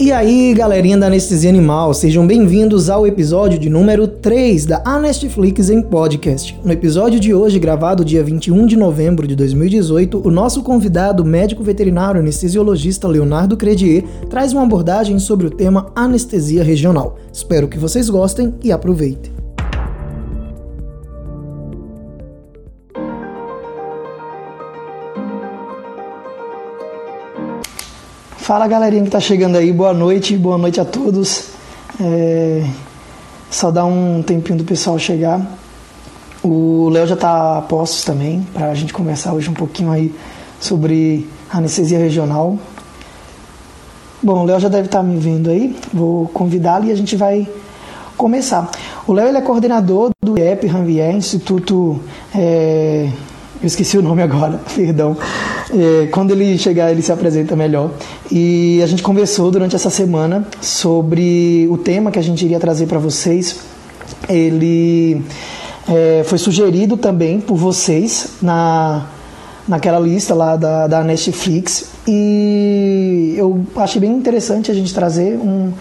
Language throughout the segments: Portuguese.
E aí, galerinha da Anestesia Animal, sejam bem-vindos ao episódio de número 3 da Anestflix em podcast. No episódio de hoje, gravado dia 21 de novembro de 2018, o nosso convidado, médico veterinário anestesiologista Leonardo Credier, traz uma abordagem sobre o tema anestesia regional. Espero que vocês gostem e aproveitem. Fala galerinha que tá chegando aí, boa noite, boa noite a todos. É... Só dá um tempinho do pessoal chegar. O Léo já tá a postos também, para a gente conversar hoje um pouquinho aí sobre anestesia regional. Bom, o Léo já deve estar tá me vendo aí, vou convidá-lo e a gente vai começar. O Léo é coordenador do IEP Ranvier, Instituto é, eu esqueci o nome agora, perdão. É, quando ele chegar, ele se apresenta melhor. E a gente conversou durante essa semana sobre o tema que a gente iria trazer para vocês. Ele é, foi sugerido também por vocês na, naquela lista lá da, da Netflix. E eu achei bem interessante a gente trazer um,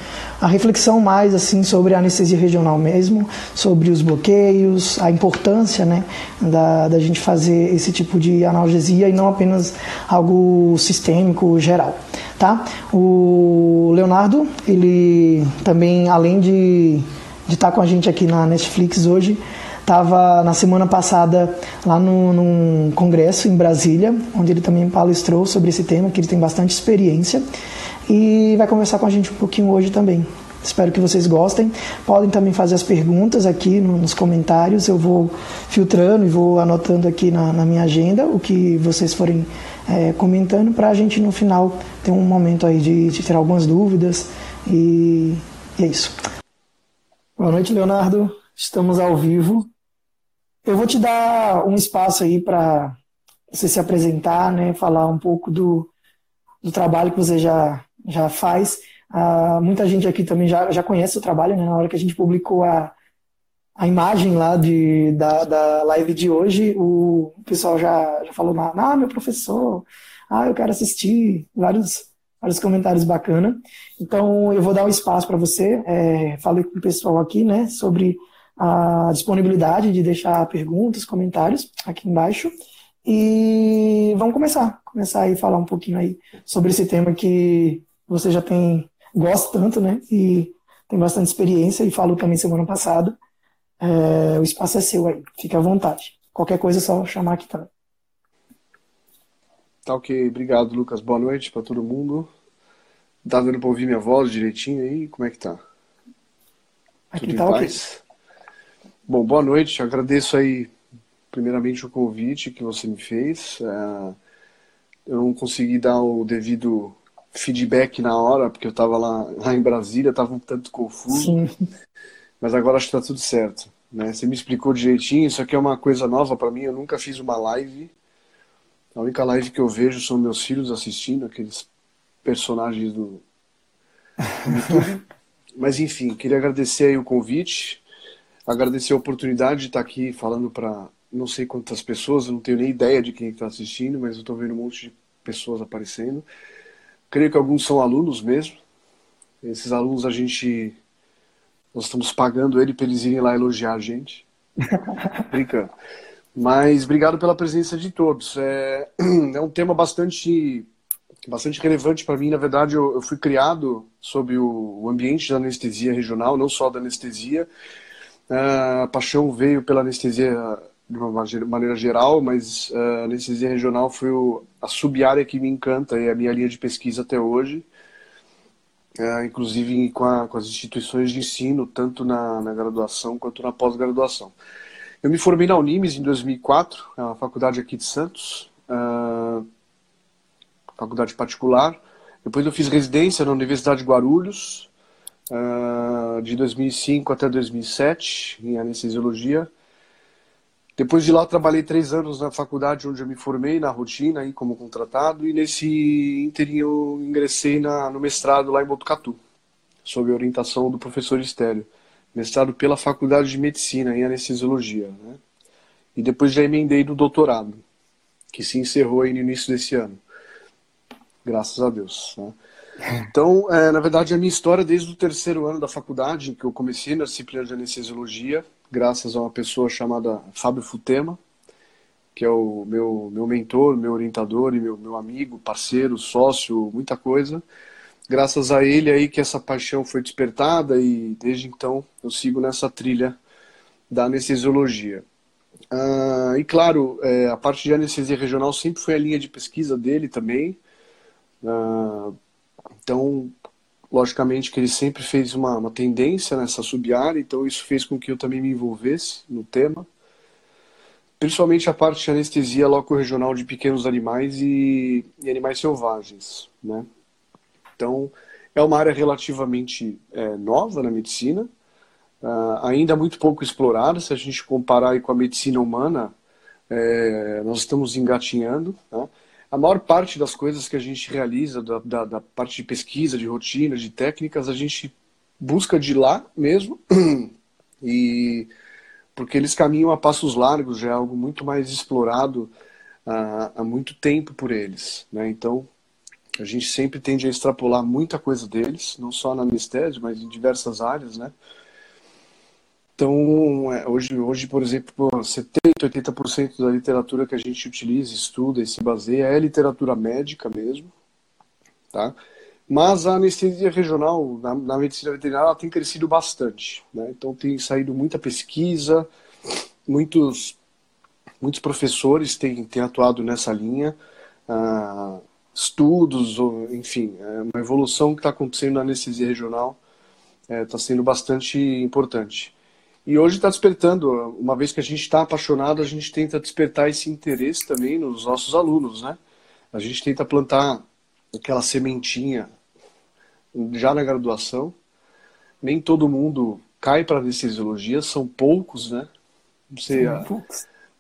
a reflexão mais assim sobre a anestesia regional mesmo, sobre os bloqueios, a importância né, da, da gente fazer esse tipo de analgesia e não apenas algo sistêmico geral. Tá? O Leonardo, ele também, além de, de estar com a gente aqui na Netflix hoje, estava na semana passada lá no, num congresso em Brasília, onde ele também palestrou sobre esse tema, que ele tem bastante experiência e vai conversar com a gente um pouquinho hoje também. Espero que vocês gostem. Podem também fazer as perguntas aqui nos comentários. Eu vou filtrando e vou anotando aqui na, na minha agenda o que vocês forem é, comentando para a gente no final ter um momento aí de, de tirar algumas dúvidas. E, e é isso. Boa noite, Leonardo. Estamos ao vivo. Eu vou te dar um espaço aí para você se apresentar, né, falar um pouco do, do trabalho que você já já faz. Uh, muita gente aqui também já, já conhece o trabalho, né? Na hora que a gente publicou a, a imagem lá de, da, da live de hoje, o pessoal já, já falou, ah, meu professor, ah, eu quero assistir, vários, vários comentários bacanas. Então, eu vou dar um espaço para você, é, falei com o pessoal aqui, né, sobre a disponibilidade de deixar perguntas, comentários aqui embaixo. E vamos começar, começar aí a falar um pouquinho aí sobre esse tema que você já tem, gosta tanto, né? E tem bastante experiência e falou também semana passada. É, o espaço é seu aí, fique à vontade. Qualquer coisa é só chamar aqui também. Tá ok, obrigado Lucas. Boa noite para todo mundo. Tá dando para ouvir minha voz direitinho aí? Como é que tá? Aqui Tudo tá ok. Bom, boa noite. Agradeço aí primeiramente o convite que você me fez. É, eu não consegui dar o devido feedback na hora, porque eu estava lá, lá em Brasília, estava um tanto confuso. Sim. Mas agora acho que está tudo certo. Né? Você me explicou direitinho, isso aqui é uma coisa nova para mim, eu nunca fiz uma live. A única live que eu vejo são meus filhos assistindo, aqueles personagens do, do YouTube. Mas enfim, queria agradecer aí o convite, agradecer a oportunidade de estar aqui falando para não sei quantas pessoas, eu não tenho nem ideia de quem está assistindo, mas eu estou vendo um monte de pessoas aparecendo. Creio que alguns são alunos mesmo. Esses alunos a gente. Nós estamos pagando ele para eles irem lá elogiar a gente. Brincando. Mas obrigado pela presença de todos. É, é um tema bastante, bastante relevante para mim. Na verdade, eu, eu fui criado sob o, o, ambiente da anestesia regional, não só da anestesia. Uh, a paixão veio pela anestesia de uma maneira geral, mas uh, a anestesia regional foi a sub-área que me encanta e a minha linha de pesquisa até hoje, uh, inclusive com, a, com, as instituições de ensino, tanto na, na graduação quanto na pós-graduação. Eu me formei na Unimes em 2004, é uma faculdade aqui de Santos, uh, faculdade particular. Depois eu fiz residência na Universidade de Guarulhos, de 2005 até 2007, em anestesiologia. Depois de lá, trabalhei três anos na faculdade onde eu me formei, na rotina, aí, como contratado, e nesse ínterim eu ingressei na, no mestrado lá em Botucatu, sob orientação do professor Estélio. Mestrado pela Faculdade de Medicina, em Anestesiologia. Né? E depois já emendei no doutorado, que se encerrou aí no início desse ano. Graças a Deus. Né? Então, é, na verdade, a minha história desde o terceiro ano da faculdade, que eu comecei na disciplina de anestesiologia, graças a uma pessoa chamada Fábio Futema, que é o meu, meu mentor, meu orientador e meu, meu amigo, parceiro, sócio, muita coisa. Graças a ele aí que essa paixão foi despertada e desde então eu sigo nessa trilha da anestesiologia. Ah, e claro, é, a parte de anestesia regional sempre foi a linha de pesquisa dele também. Ah, então, logicamente que ele sempre fez uma, uma tendência nessa sub-área, então isso fez com que eu também me envolvesse no tema principalmente a parte de anestesia loco-regional de pequenos animais e, e, animais selvagens, né? Então, é uma área relativamente é, nova na medicina, uh, ainda muito pouco explorada, se a gente comparar com a medicina humana, é, nós estamos engatinhando, né? A maior parte das coisas que a gente realiza, da, da, da parte de pesquisa, de rotina, de técnicas, a gente busca de lá mesmo, e porque eles caminham a passos largos, já é algo muito mais explorado há, há muito tempo por eles. Né? Então, a gente sempre tende a extrapolar muita coisa deles, não só na anestesia, mas em diversas áreas, né? Então, é, hoje, hoje, por exemplo, 70%, 80% da literatura que a gente utiliza, estuda e se baseia é literatura médica mesmo, tá? Mas a anestesia regional na, na medicina veterinária tem crescido bastante. Né? Então tem saído muita pesquisa, muitos, muitos professores têm, têm atuado nessa linha, uh, estudos, enfim, é uma evolução que está acontecendo na anestesia regional está é, sendo bastante importante. E hoje está despertando, uma vez que a gente está apaixonado, a gente tenta despertar esse interesse também nos nossos alunos, né? A gente tenta plantar aquela sementinha já na graduação. Nem todo mundo cai para anestesiologia, são poucos, né? Não sei, a,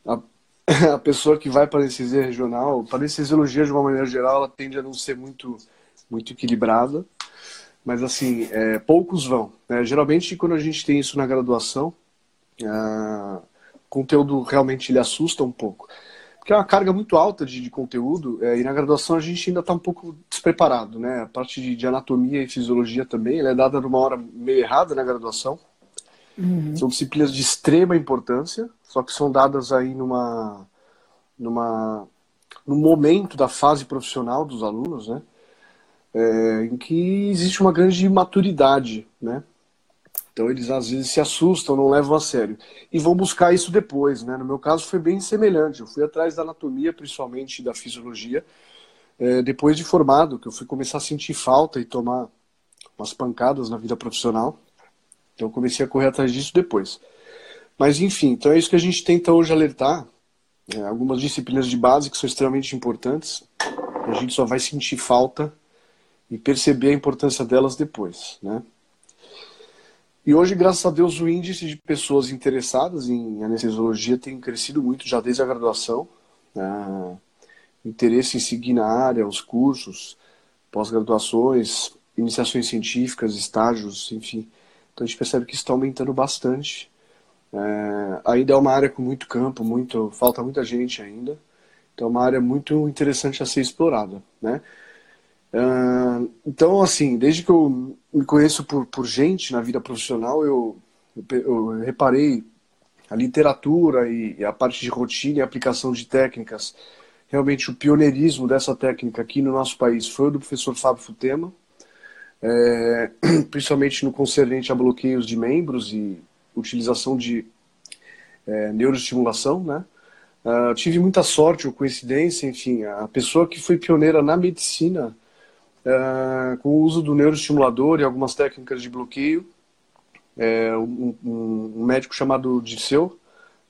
a, a, pessoa que vai para anestesia regional, para anestesiologia de uma maneira geral, ela tende a não ser muito, muito equilibrada. Mas, assim, é, poucos vão. Né? Geralmente, quando a gente tem isso na graduação, o conteúdo realmente ele assusta um pouco que é uma carga muito alta de, de conteúdo, é, e na graduação a gente ainda está um pouco despreparado, né? A parte de, de, anatomia e fisiologia também, é dada numa hora meio errada na graduação. Uhum. São disciplinas de extrema importância, só que são dadas aí numa, numa, no momento da fase profissional dos alunos, né? É, em que existe uma grande maturidade, né? Então eles às vezes se assustam, não levam a sério. E vão buscar isso depois, né? No meu caso foi bem semelhante. Eu fui atrás da anatomia, principalmente da fisiologia, é, depois de formado, que eu fui começar a sentir falta e tomar umas pancadas na vida profissional. Então eu comecei a correr atrás disso depois. Mas enfim, então é isso que a gente tenta hoje alertar. É, algumas disciplinas de base que são extremamente importantes. A gente só vai sentir falta e perceber a importância delas depois, né? E hoje, graças a Deus, o índice de pessoas interessadas em anestesiologia tem crescido muito já desde a graduação. Né? Interesse em seguir na área, os cursos, pós-graduações, iniciações científicas, estágios, enfim. Então a gente percebe que isso está aumentando bastante. É, ainda é uma área com muito campo, muito, falta muita gente ainda. Então é uma área muito interessante a ser explorada, né? Então, assim, desde que eu me conheço por, por gente na vida profissional, eu, eu, eu reparei a literatura e, e, a parte de rotina e aplicação de técnicas. Realmente, o pioneirismo dessa técnica aqui no nosso país foi o do professor Fábio Futema, é, principalmente no concernente a bloqueios de membros e utilização de é, neuroestimulação, né? Uh, tive muita sorte ou coincidência, enfim, a pessoa que foi pioneira na medicina é, com o uso do neuroestimulador e algumas técnicas de bloqueio. É, um, um, médico chamado Dirceu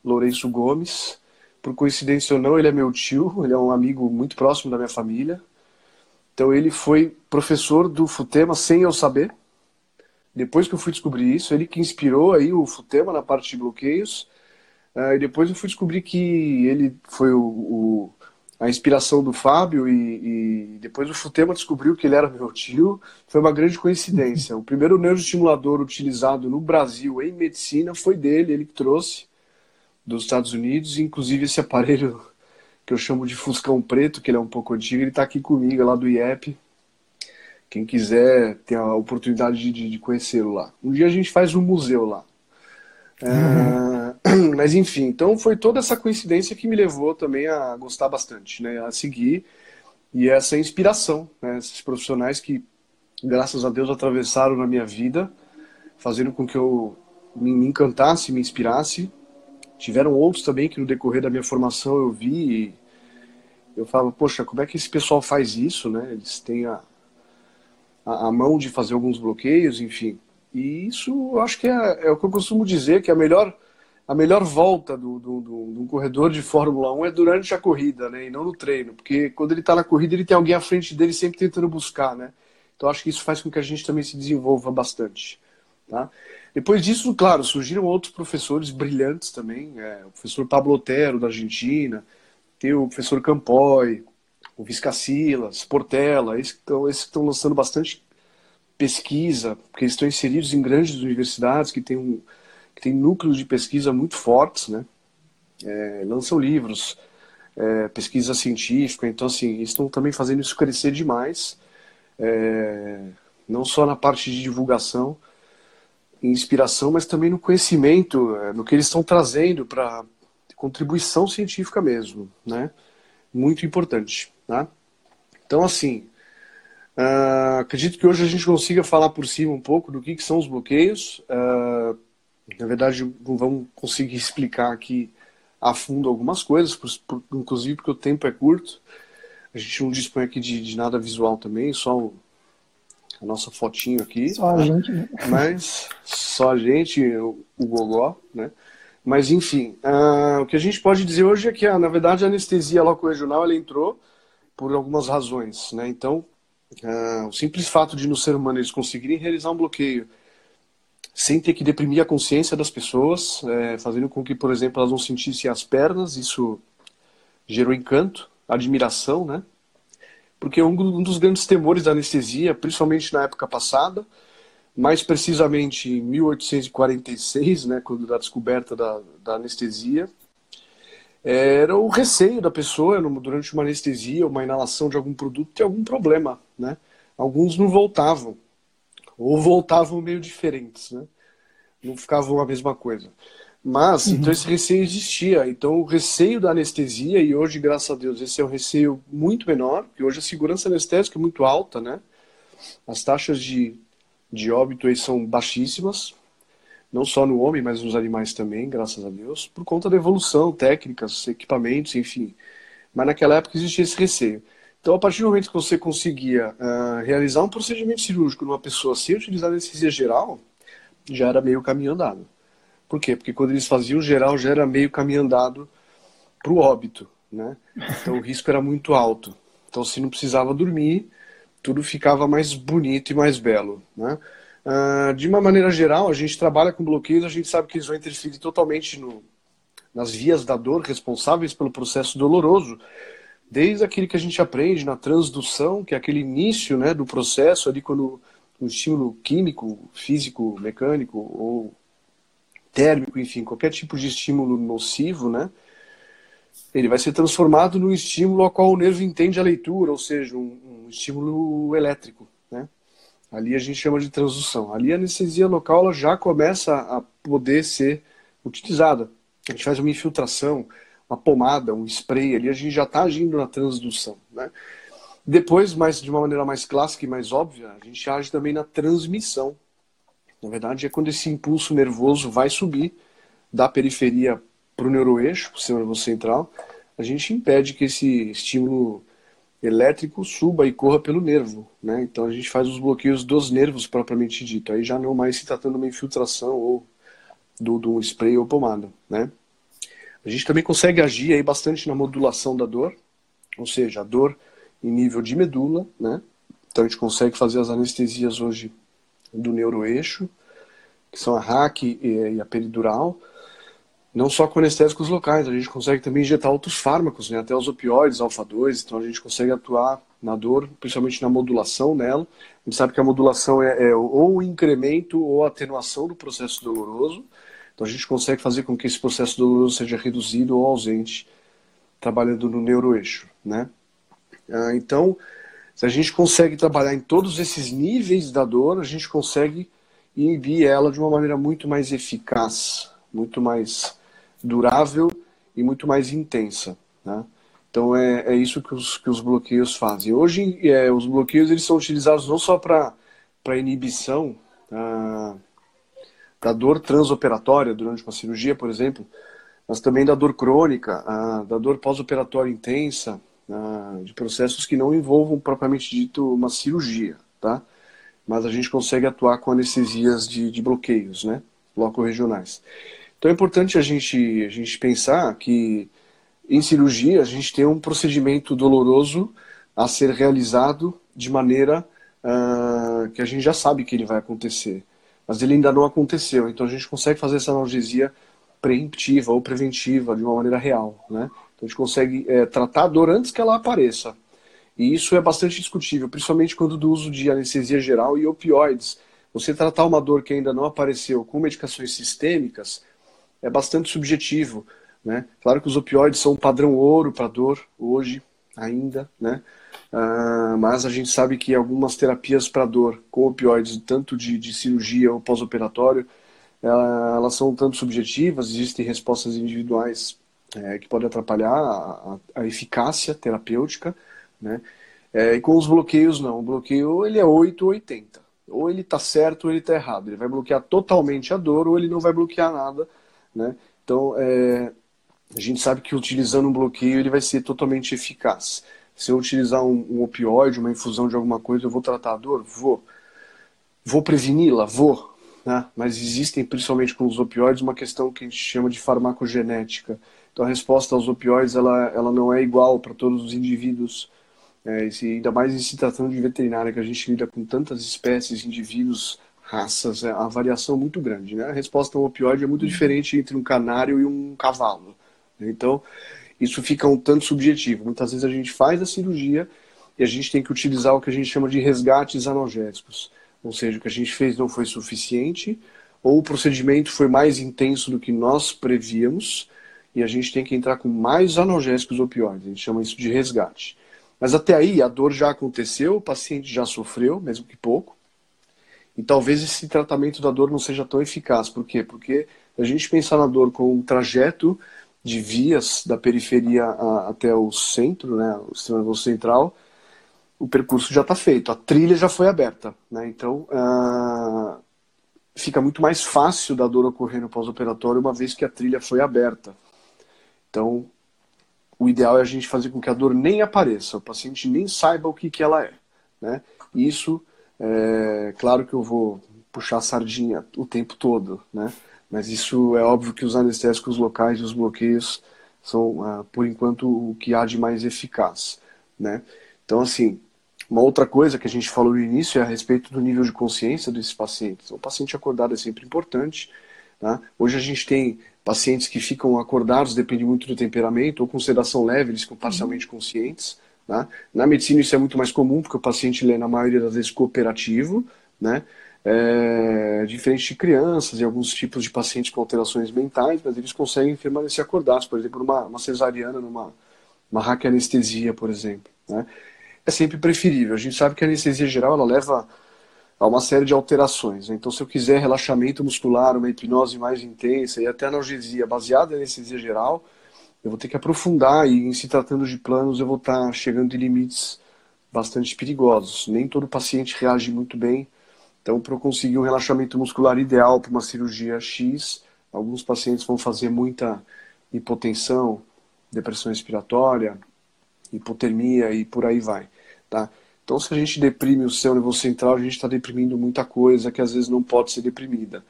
Lourenço Gomes. Por coincidência ou não, ele é meu tio, ele é um amigo muito próximo da minha família. Então ele foi professor do Futema sem eu saber. Depois que eu fui descobrir isso, ele que inspirou aí o Futema na parte de bloqueios. Uh, e depois eu fui descobrir que ele foi o, o a inspiração do Fábio e, e, depois o Futema descobriu que ele era meu tio. Foi uma grande coincidência. O primeiro neuroestimulador utilizado no Brasil em medicina foi dele, ele que trouxe dos Estados Unidos. Inclusive esse aparelho que eu chamo de Fuscão Preto, que ele é um pouco antigo, ele está aqui comigo lá do IEP. Quem quiser ter a oportunidade de, de conhecê-lo lá. Um dia a gente faz um museu lá. É, mas enfim, então foi toda essa coincidência que me levou também a gostar bastante, né? A seguir e essa inspiração, né? Esses profissionais que, graças a Deus, atravessaram na minha vida, fazendo com que eu me, encantasse, me inspirasse. Tiveram outros também que no decorrer da minha formação eu vi e eu falava, poxa, como é que esse pessoal faz isso, né? Eles têm a, a, a mão de fazer alguns bloqueios, enfim. E isso eu acho que é, é, o que eu costumo dizer, que a melhor, a melhor volta do, do corredor de Fórmula 1 é durante a corrida, né? E não no treino. Porque quando ele está na corrida, ele tem alguém à frente dele sempre tentando buscar, né? Então acho que isso faz com que a gente também se desenvolva bastante. Tá? Depois disso, claro, surgiram outros professores brilhantes também. É, o professor Pablo Otero, da Argentina, tem o professor Campoy, o Viscacilas, Portela, esses estão lançando bastante pesquisa, porque eles estão inseridos em grandes universidades que têm, um, que têm núcleos de pesquisa muito fortes, né? É, lançam livros, é, pesquisa científica, então assim, estão também fazendo isso crescer demais, é, não só na parte de divulgação, inspiração, mas também no conhecimento, é, no que eles estão trazendo para contribuição científica mesmo, né? Muito importante, tá? Então assim, Uh, acredito que hoje a gente consiga falar por cima um pouco do que, que são os bloqueios. Uh, na verdade, não vamos conseguir explicar aqui a fundo algumas coisas, por, por, inclusive porque o tempo é curto. A gente não dispõe aqui de, de nada visual também, só o, a nossa fotinho aqui. Só a gente, né? Mas só a gente, o, o gogó, né? Mas enfim, uh, o que a gente pode dizer hoje é que, na verdade, a anestesia loco-regional ela entrou por algumas razões, né? Então, Uh, o simples fato de no ser humano eles conseguirem realizar um bloqueio sem ter que deprimir a consciência das pessoas, é, fazendo com que, por exemplo, elas não sentissem as pernas, isso gerou encanto, admiração, né? Porque um, um dos grandes temores da anestesia, principalmente na época passada, mais precisamente em 1846, né, quando da descoberta da, da anestesia, era o receio da pessoa durante uma anestesia, uma inalação de algum produto, ter algum problema, né? Alguns não voltavam, ou voltavam meio diferentes, né? Não ficavam a mesma coisa. Mas, uhum. então esse receio existia. Então o receio da anestesia, e hoje, graças a Deus, esse é um receio muito menor, porque hoje a segurança anestésica é muito alta, né? As taxas de, de óbito aí são baixíssimas, não só no homem, mas nos animais também, graças a Deus, por conta da evolução, técnicas, equipamentos, enfim. Mas naquela época existia esse receio. Então, a partir do momento que você conseguia uh, realizar um procedimento cirúrgico numa pessoa sem utilizar anestesia geral, já era meio caminho andado. Por quê? Porque quando eles faziam geral, já era meio caminho andado para o óbito, né? Então, o risco era muito alto. Então, se não precisava dormir, tudo ficava mais bonito e mais belo, né? Uh, de uma maneira geral, a gente trabalha com bloqueios, a gente sabe que eles vão interferir totalmente no, nas vias da dor responsáveis pelo processo doloroso, desde aquele que a gente aprende na transdução, que é aquele início né, do processo, ali quando um estímulo químico, físico, mecânico ou térmico, enfim, qualquer tipo de estímulo nocivo, né, ele vai ser transformado num estímulo ao qual o nervo entende a leitura, ou seja, um, um estímulo elétrico. Né? Ali a gente chama de transdução. Ali a anestesia local ela já começa a poder ser utilizada. A gente faz uma infiltração, uma pomada, um spray, ali a gente já está agindo na transdução. Né? Depois, mais, de uma maneira mais clássica e mais óbvia, a gente age também na transmissão. Na verdade, é quando esse impulso nervoso vai subir da periferia para o neuroeixo, para o sistema nervoso central, a gente impede que esse estímulo elétrico suba e corra pelo nervo, né? Então a gente faz os bloqueios dos nervos propriamente dito. Aí já não mais se tratando de uma infiltração ou do, do spray ou pomada, né? A gente também consegue agir aí bastante na modulação da dor, ou seja, a dor em nível de medula, né? Então a gente consegue fazer as anestesias hoje do neuroeixo, que são a RAC e a peridural, não só com anestésicos locais, a gente consegue também injetar outros fármacos, né, até os opioides, alfa-2, então a gente consegue atuar na dor, principalmente na modulação nela. A gente sabe que a modulação é, é ou o incremento ou a atenuação do processo doloroso, então a gente consegue fazer com que esse processo doloroso seja reduzido ou ausente, trabalhando no neuroeixo, né? Ah, então, Se a gente consegue trabalhar em todos esses níveis da dor, a gente consegue inibir ela de uma maneira muito mais eficaz, muito mais durável e muito mais intensa. Né? Então é, é isso que os, que os bloqueios fazem. Hoje, é, os bloqueios eles são utilizados não só para inibição ah, da dor transoperatória durante uma cirurgia, por exemplo, mas também da dor crônica, da dor pós-operatória intensa, de processos que não envolvam propriamente dito uma cirurgia, tá? Mas a gente consegue atuar com anestesias de, de bloqueios, né? Loco-regionais. Então é importante a gente, a gente pensar que em cirurgia a gente tem um procedimento doloroso a ser realizado de maneira uh, que a gente já sabe que ele vai acontecer, mas ele ainda não aconteceu. Então a gente consegue fazer essa analgesia preemptiva ou preventiva de uma maneira real, né? Então a gente consegue é, tratar a dor antes que ela apareça. E isso é bastante discutível, principalmente quando do uso de anestesia geral e opioides. Você tratar uma dor que ainda não apareceu com medicações sistêmicas é bastante subjetivo. Né? Claro que os opioides são um padrão ouro para dor hoje, ainda, né? Uh, mas a gente sabe que algumas terapias para dor com opioides, tanto de, de cirurgia ou pós-operatório, elas são tanto subjetivas, existem respostas individuais é, que pode atrapalhar a, a, eficácia terapêutica, né? É, e com os bloqueios não, o bloqueio ele é 8 ou 80. Ou ele está certo ou ele está errado. Ele vai bloquear totalmente a dor ou ele não vai bloquear nada, né? Então, é, a gente sabe que utilizando um bloqueio ele vai ser totalmente eficaz. Se eu utilizar um, um opioide, uma infusão de alguma coisa, eu vou tratar a dor? Vou. Vou preveni-la? Vou. Né? Mas existem, principalmente com os opioides, uma questão que a gente chama de farmacogenética então a resposta aos opioides ela, ela não é igual para todos os indivíduos, é, e ainda mais em se tratando de veterinária, que a gente lida com tantas espécies, indivíduos, raças, é, a variação é muito grande. Né? A resposta ao opioide é muito diferente entre um canário e um cavalo. Então isso fica um tanto subjetivo. Muitas vezes a gente faz a cirurgia e a gente tem que utilizar o que a gente chama de resgates analgésicos. Ou seja, o que a gente fez não foi suficiente, ou o procedimento foi mais intenso do que nós prevíamos, e a gente tem que entrar com mais analgésicos opioides. A gente chama isso de resgate. Mas até aí a dor já aconteceu, o paciente já sofreu, mesmo que pouco. E talvez esse tratamento da dor não seja tão eficaz. Por quê? Porque a gente pensar na dor com um trajeto de vias da periferia a, até o centro, né, o sistema central, o percurso já está feito, a trilha já foi aberta. Né? Então, uh, fica muito mais fácil da dor ocorrer no pós-operatório uma vez que a trilha foi aberta. Então, o ideal é a gente fazer com que a dor nem apareça, o paciente nem saiba o que, que ela é. Né? Isso, é claro que eu vou puxar a sardinha o tempo todo, né? Mas isso é óbvio que os anestésicos locais e os bloqueios são, ah, por enquanto, o que há de mais eficaz. Né? Então, assim, uma outra coisa que a gente falou no início é a respeito do nível de consciência desses pacientes. O paciente acordado é sempre importante. Tá? Hoje a gente tem Pacientes que ficam acordados, depende muito do temperamento, ou com sedação leve, eles ficam parcialmente uhum. conscientes. Né? Na medicina isso é muito mais comum, porque o paciente lê, na maioria das vezes, cooperativo, né? É, diferente de crianças e alguns tipos de pacientes com alterações mentais, mas eles conseguem permanecer acordados, por exemplo, numa uma cesariana, numa uma raquianestesia, por exemplo. Né? É sempre preferível. A gente sabe que a anestesia geral ela leva a uma série de alterações. Né? Então, se eu quiser relaxamento muscular, uma hipnose mais intensa e até analgesia baseada em anestesia geral, eu vou ter que aprofundar e, em se tratando de planos, eu vou estar chegando em limites bastante perigosos. Nem todo paciente reage muito bem. Então, para eu conseguir um relaxamento muscular ideal para uma cirurgia X, alguns pacientes vão fazer muita hipotensão, depressão respiratória, hipotermia e por aí vai. Tá? Então, se a gente deprime o seu nível central, a gente está deprimindo muita coisa que às vezes não pode ser deprimida.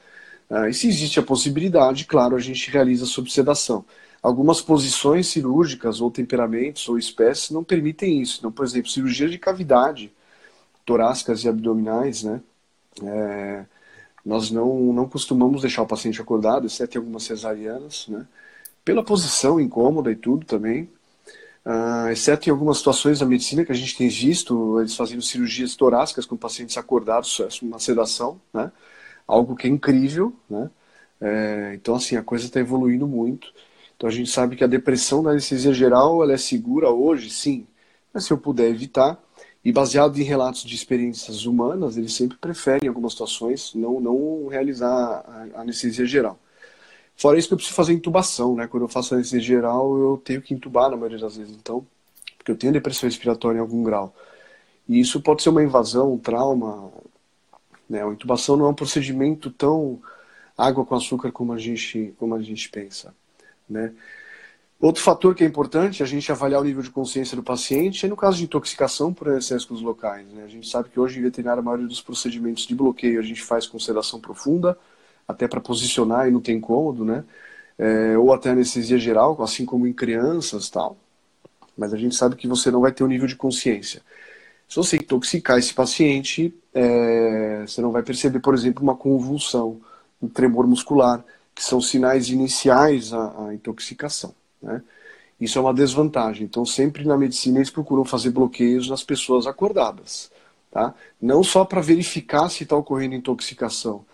Uh, e se existe a possibilidade, claro, a gente realiza sob sedação. Algumas posições cirúrgicas, ou temperamentos, ou espécies, não permitem isso. Então, por exemplo, cirurgia de cavidade, torácicas e abdominais, né? É, nós não, não costumamos deixar o paciente acordado, exceto em algumas cesarianas, né? Pela posição incômoda e tudo também, Uh, exceto em algumas situações da medicina que a gente tem visto, eles fazendo cirurgias torácicas com pacientes acordados, é uma sedação, né? Algo que é incrível, né? É, então, assim, a coisa está evoluindo muito. Então, a gente sabe que a depressão da anestesia geral, ela é segura hoje, sim. Mas se eu puder evitar, E baseado em relatos de experiências humanas, eles sempre preferem, em algumas situações, não, não realizar a anestesia geral. Fora isso que eu preciso fazer intubação, né? Quando eu faço anestesia geral, eu tenho que intubar na maioria das vezes. Então, porque eu tenho depressão respiratória em algum grau. E isso pode ser uma invasão, um trauma. Né? A intubação não é um procedimento tão água com açúcar como a gente, como a gente pensa. Né? Outro fator que é importante é a gente avaliar o nível de consciência do paciente, é no caso de intoxicação por anestésicos locais. Né? A gente sabe que hoje em veterinária a maioria dos procedimentos de bloqueio a gente faz com sedação profunda, até para posicionar e não tem cômodo, né? É, ou até anestesia geral, assim como em crianças tal. Mas a gente sabe que você não vai ter o um nível de consciência. Se você intoxicar esse paciente, é, você não vai perceber, por exemplo, uma convulsão, um tremor muscular, que são sinais iniciais à, à intoxicação. Né? Isso é uma desvantagem. Então, sempre na medicina eles procuram fazer bloqueios nas pessoas acordadas. Tá? Não só para verificar se está ocorrendo intoxicação,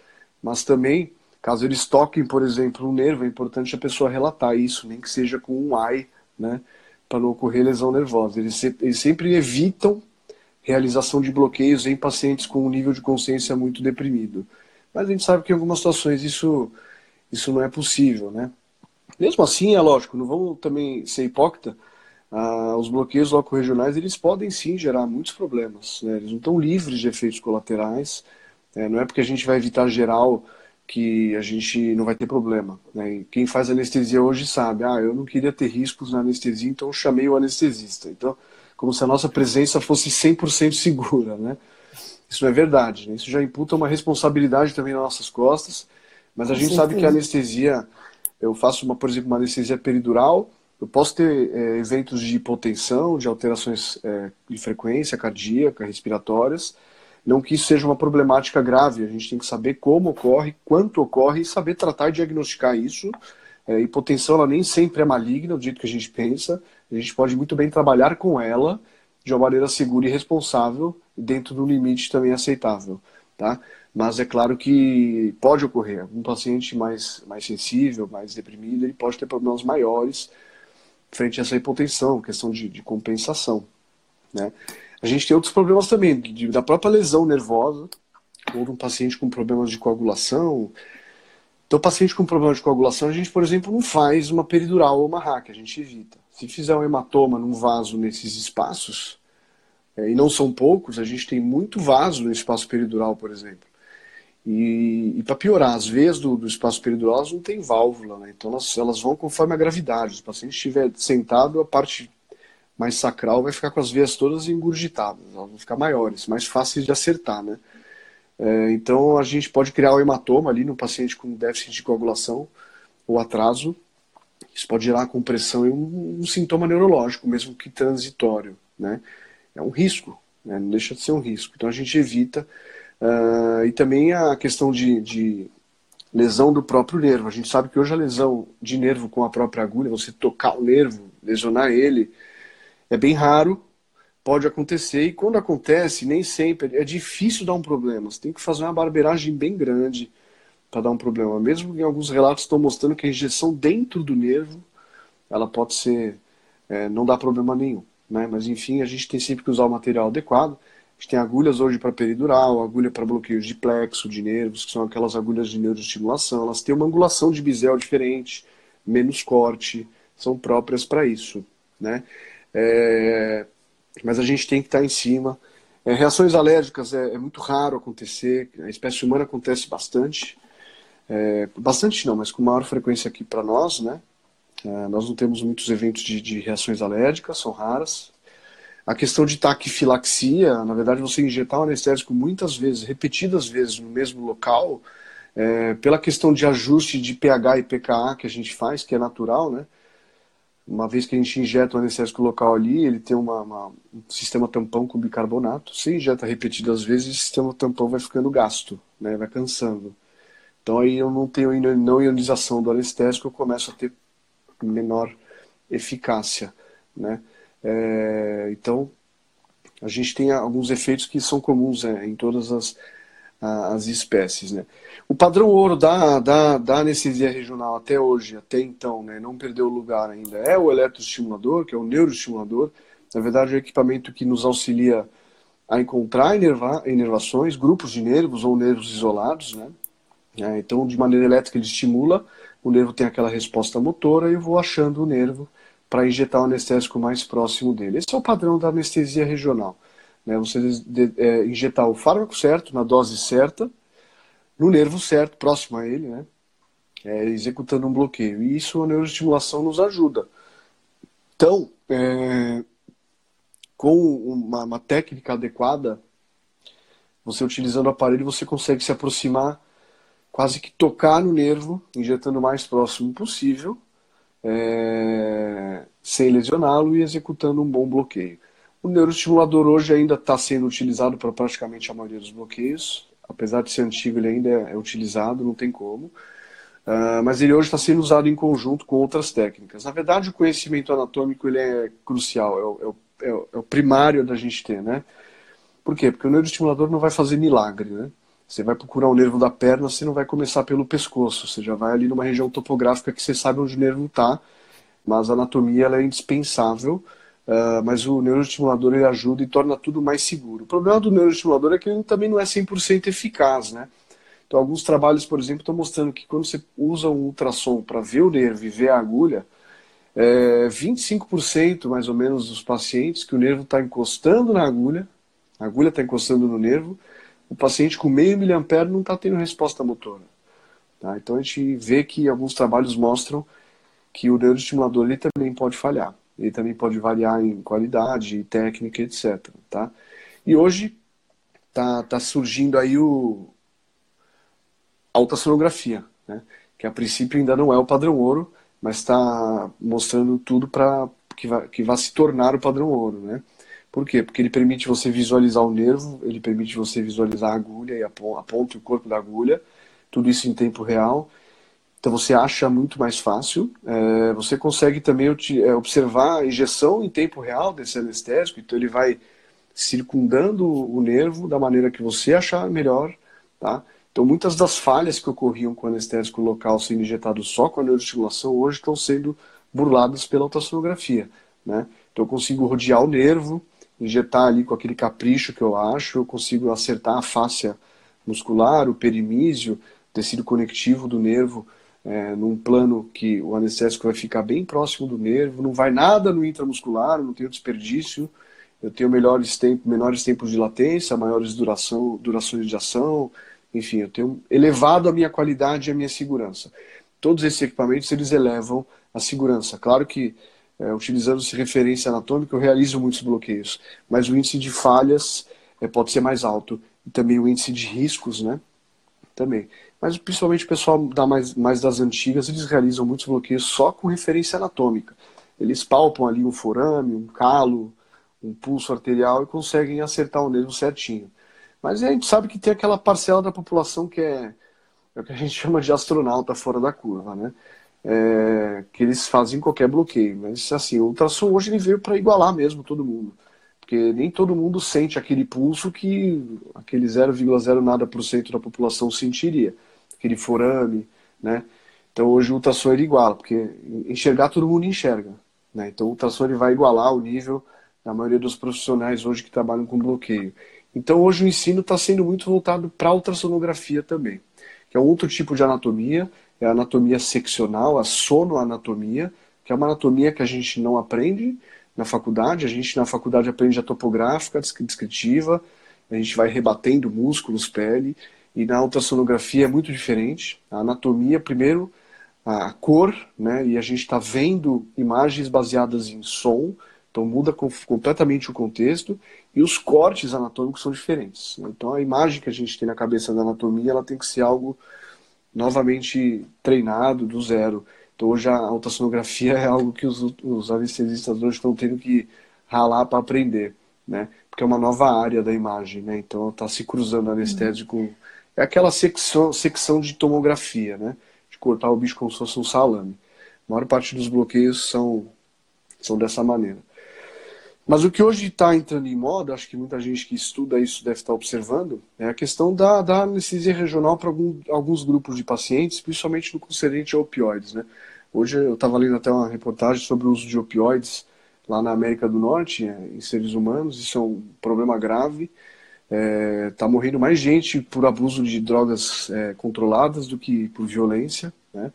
mas também, caso eles toquem, por exemplo, um nervo, é importante a pessoa relatar isso, nem que seja com um AI, né? para não ocorrer lesão nervosa. Eles, eles sempre evitam realização de bloqueios em pacientes com um nível de consciência muito deprimido. Mas a gente sabe que em algumas situações isso, isso não é possível, né? Mesmo assim, é lógico, não vamos também ser hipócrita, ah, os bloqueios loco-regionais eles podem sim gerar muitos problemas. Né? Eles não estão livres de efeitos colaterais. Né? Não é porque a gente vai evitar geral que a gente não vai ter problema. Né? quem faz anestesia hoje sabe, ah, eu não queria ter riscos na anestesia, então chamei o anestesista. Então, como se a nossa presença fosse 100% segura. Né? Isso não é verdade. Né? Isso já imputa uma responsabilidade também nas nossas costas. Mas a gente sabe que a anestesia eu faço, uma, por exemplo, uma anestesia peridural, eu posso ter é, eventos de hipotensão, de alterações é, de frequência cardíaca, respiratórias, não que isso seja uma problemática grave, a gente tem que saber como ocorre, quanto ocorre e saber tratar e diagnosticar isso. É, hipotensão ela nem sempre é maligna, do jeito que a gente pensa, a gente pode muito bem trabalhar com ela de uma maneira segura e responsável, dentro do limite também aceitável. Tá? Mas é claro que pode ocorrer. Um paciente mais, mais sensível, mais deprimido, ele pode ter problemas maiores frente a essa hipotensão, questão de, de compensação. Né? A gente tem outros problemas também, de, da própria lesão nervosa, ou de um paciente com problemas de coagulação. Então, paciente com problemas de coagulação, a gente, por exemplo, não faz uma peridural ou uma RAC, a gente evita. Se fizer um hematoma num vaso nesses espaços, é, e não são poucos, a gente tem muito vaso no espaço peridural, por exemplo. E, e para piorar, as veias do, do espaço peridural não tem válvula, né? então elas, elas vão conforme a gravidade. Se o paciente estiver sentado, a parte mais sacral vai ficar com as veias todas engurgitadas, elas vão ficar maiores, mais fáceis de acertar. Né? É, então a gente pode criar o um hematoma ali no paciente com déficit de coagulação ou atraso. Isso pode gerar compressão e um, um sintoma neurológico, mesmo que transitório. Né? É um risco, né? não deixa de ser um risco. Então a gente evita Uh, e também a questão de, de, lesão do próprio nervo. A gente sabe que hoje a lesão de nervo com a própria agulha, você tocar o nervo, lesionar ele, é bem raro, pode acontecer. E quando acontece, nem sempre, é difícil dar um problema. Você tem que fazer uma barbeiragem bem grande para dar um problema. Mesmo que em alguns relatos estão mostrando que a injeção dentro do nervo, ela pode ser, é, não dá problema nenhum. Né? Mas enfim, a gente tem sempre que usar o material adequado. A gente tem agulhas hoje para peridural, agulha para bloqueios de plexo, de nervos, que são aquelas agulhas de neuroestimulação. Elas têm uma angulação de bisel diferente, menos corte, são próprias para isso. Né? É... Mas a gente tem que estar tá em cima. É, reações alérgicas é, é, muito raro acontecer, a espécie humana acontece bastante. É, bastante não, mas com maior frequência aqui para nós, né? É, nós não temos muitos eventos de, de reações alérgicas, são raras, a questão de taquifilaxia, na verdade, você injetar um anestésico muitas vezes, repetidas vezes no mesmo local, é, pela questão de ajuste de pH e pKa que a gente faz, que é natural, né? Uma vez que a gente injeta o anestésico local ali, ele tem uma, uma, um sistema tampão com bicarbonato. Se injeta repetidas vezes, o sistema tampão vai ficando gasto, né? vai cansando. Então aí eu não tenho não ionização do anestésico, eu começo a ter menor eficácia, né? É, então, a gente tem alguns efeitos que são comuns é, em todas as, as espécies. Né? O padrão ouro da, da, da anestesia regional até hoje, até então, né, não perdeu lugar ainda, é o eletroestimulador, que é o neuroestimulador. Na verdade, é o equipamento que nos auxilia a encontrar inerva, inervações, grupos de nervos ou nervos isolados, né? É, então, de maneira elétrica, ele estimula, o nervo tem aquela resposta motora e eu vou achando o nervo para injetar o anestésico mais próximo dele. Esse é o padrão da anestesia regional. Né? Você de, é, injetar o fármaco certo, na dose certa, no nervo certo, próximo a ele, né? É, executando um bloqueio. E isso a neuroestimulação nos ajuda. Então, é, com uma, uma técnica adequada, você utilizando o aparelho, você consegue se aproximar, quase que tocar no nervo, injetando o mais próximo possível, é, sem lesioná-lo e executando um bom bloqueio. O neuroestimulador hoje ainda está sendo utilizado para praticamente a maioria dos bloqueios, apesar de ser antigo, ele ainda é, é utilizado, não tem como. Uh, mas ele hoje está sendo usado em conjunto com outras técnicas. Na verdade, o conhecimento anatômico ele é crucial, é o, é o é, é o primário da gente ter, né? Por quê? Porque o neuroestimulador não vai fazer milagre, né? Você vai procurar o nervo da perna, você não vai começar pelo pescoço, você já vai ali numa região topográfica que você sabe onde o nervo está, mas a anatomia ela é indispensável, uh, mas o neuroestimulador ele ajuda e torna tudo mais seguro. O problema do neuroestimulador é que ele também não é 100% eficaz, né? Então, alguns trabalhos, por exemplo, estão mostrando que quando você usa um ultrassom para ver o nervo e ver a agulha, é, 25% mais ou menos dos pacientes que o nervo está encostando na agulha, a agulha está encostando no nervo, o paciente com meio miliampere não está tendo resposta motora. Tá? Então a gente vê que alguns trabalhos mostram que o neuroestimulador ele também pode falhar. Ele também pode variar em qualidade, técnica, etc. Tá? E hoje está tá surgindo aí o a ultrassonografia, né? que a princípio ainda não é o padrão ouro, mas está mostrando tudo para que vai, que se tornar o padrão ouro, né? Por quê? Porque ele permite você visualizar o nervo, ele permite você visualizar a agulha e a ponta e o corpo da agulha, tudo isso em tempo real. Então você acha muito mais fácil. É, você consegue também é, observar a injeção em tempo real desse anestésico, então ele vai circundando o nervo da maneira que você achar melhor, tá? Então, muitas das falhas que ocorriam com o anestésico local sendo injetado só com a neuroestimulação hoje estão sendo burladas pela ultrassonografia. Né? Então, eu consigo rodear o nervo, injetar ali com aquele capricho que eu acho, eu consigo acertar a fáscia muscular, o perimísio, tecido conectivo do nervo, é, num plano que o anestésico vai ficar bem próximo do nervo, não vai nada no intramuscular, não tenho desperdício, eu tenho melhores tempos, menores tempos de latência, maiores duração, durações de ação, enfim, eu tenho elevado a minha qualidade e a minha segurança. Todos esses equipamentos, eles elevam a segurança. Claro que, é, utilizando-se referência anatômica, eu realizo muitos bloqueios, mas o índice de falhas é, pode ser mais alto. E também o índice de riscos, né? Também. Mas principalmente o pessoal da mais, mais das antigas, eles realizam muitos bloqueios só com referência anatômica. Eles palpam ali um forame, um calo, um pulso arterial e conseguem acertar o nervo certinho. Mas a gente sabe que tem aquela parcela da população que é, é o que a gente chama de astronauta fora da curva, né? É, que eles fazem qualquer bloqueio. Mas assim, o ultrassom hoje ele veio para igualar mesmo todo mundo. Porque nem todo mundo sente aquele pulso que aquele 0,0 nada por cento da população sentiria. Aquele forame, né? Então hoje o ultrassom ele iguala, porque enxergar todo mundo enxerga. Né? Então o ultrassom ele vai igualar o nível da maioria dos profissionais hoje que trabalham com bloqueio. Então hoje o ensino está sendo muito voltado para a ultrassonografia também, que é outro tipo de anatomia, é a anatomia seccional, a sonoanatomia, que é uma anatomia que a gente não aprende na faculdade, a gente na faculdade aprende a topográfica, descritiva, a gente vai rebatendo músculos, pele, e na ultrassonografia é muito diferente. A anatomia, primeiro, a cor, né, e a gente está vendo imagens baseadas em som, então muda completamente o contexto e os cortes anatômicos são diferentes. Então a imagem que a gente tem na cabeça da anatomia ela tem que ser algo novamente treinado do zero. Então hoje a ultrassonografia é algo que os, os anestesistas hoje estão tendo que ralar para aprender, né? Porque é uma nova área da imagem, né? Então está se cruzando anestésico. Uhum. É aquela secção, secção de tomografia, né? De cortar o bicho como se fosse um salame. A maior parte dos bloqueios são, são dessa maneira. Mas o que hoje está entrando em moda, acho que muita gente que estuda isso deve estar observando, é a questão da, da anestesia regional para alguns grupos de pacientes, principalmente no concernente a opioides. Né? Hoje eu estava lendo até uma reportagem sobre o uso de opioides lá na América do Norte, é, em seres humanos, isso é um problema grave. Está é, tá morrendo mais gente por abuso de drogas é, controladas do que por violência. Né?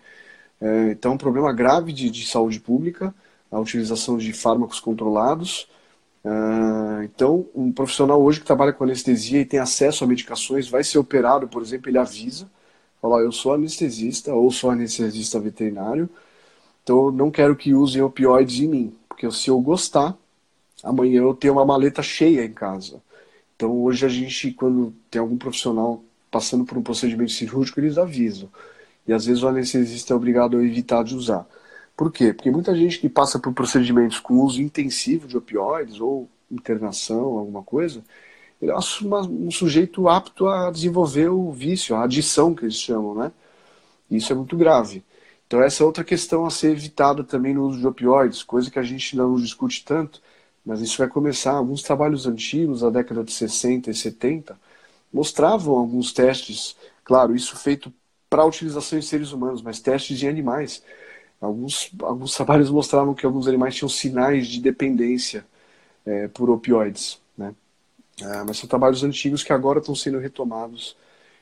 É, então, é um problema grave de, de, saúde pública, a utilização de fármacos controlados. É, então, um profissional hoje que trabalha com anestesia e tem acesso a medicações vai ser operado, por exemplo, ele avisa, fala, eu sou anestesista ou sou anestesista veterinário, então não quero que usem opioides em mim, porque se eu gostar, amanhã eu tenho uma maleta cheia em casa. Então hoje a gente, quando tem algum profissional passando por um procedimento cirúrgico, eles avisam. E às vezes o anestesista é obrigado a evitar de usar. Por quê? Porque muita gente que passa por procedimentos com uso intensivo de opioides ou internação, alguma coisa, ele é um sujeito apto a desenvolver o vício, a adição que eles chamam, né? Isso é muito grave. Então essa é outra questão a ser evitada também no uso de opioides, coisa que a gente não discute tanto, mas isso vai começar. Alguns trabalhos antigos, da década de 60 e 70, mostravam alguns testes, claro, isso feito para utilização em seres humanos, mas testes em animais. Alguns, alguns trabalhos mostravam que alguns animais tinham sinais de dependência é, por opioides. Né? É, mas são trabalhos antigos que agora estão sendo retomados.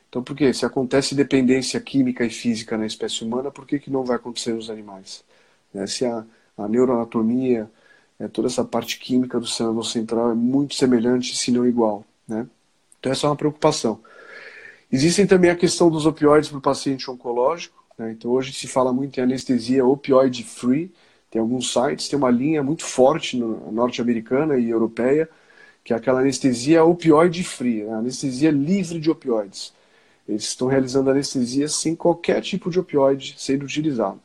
Então, por quê? Se acontece dependência química e física na espécie humana, por que, que não vai acontecer nos animais? É, se a, a neuroanatomia, é, toda essa parte química do cérebro central é muito semelhante, se não igual. Né? Então, essa é uma preocupação. Existem também a questão dos opioides para o paciente oncológico. Né? Então, hoje se fala muito em anestesia opioid free. Tem alguns sites, tem uma linha muito forte norte-americana e europeia, que é aquela anestesia opioid free, né? anestesia livre de opioides. Eles estão realizando anestesia sem qualquer tipo de opioide sendo utilizado.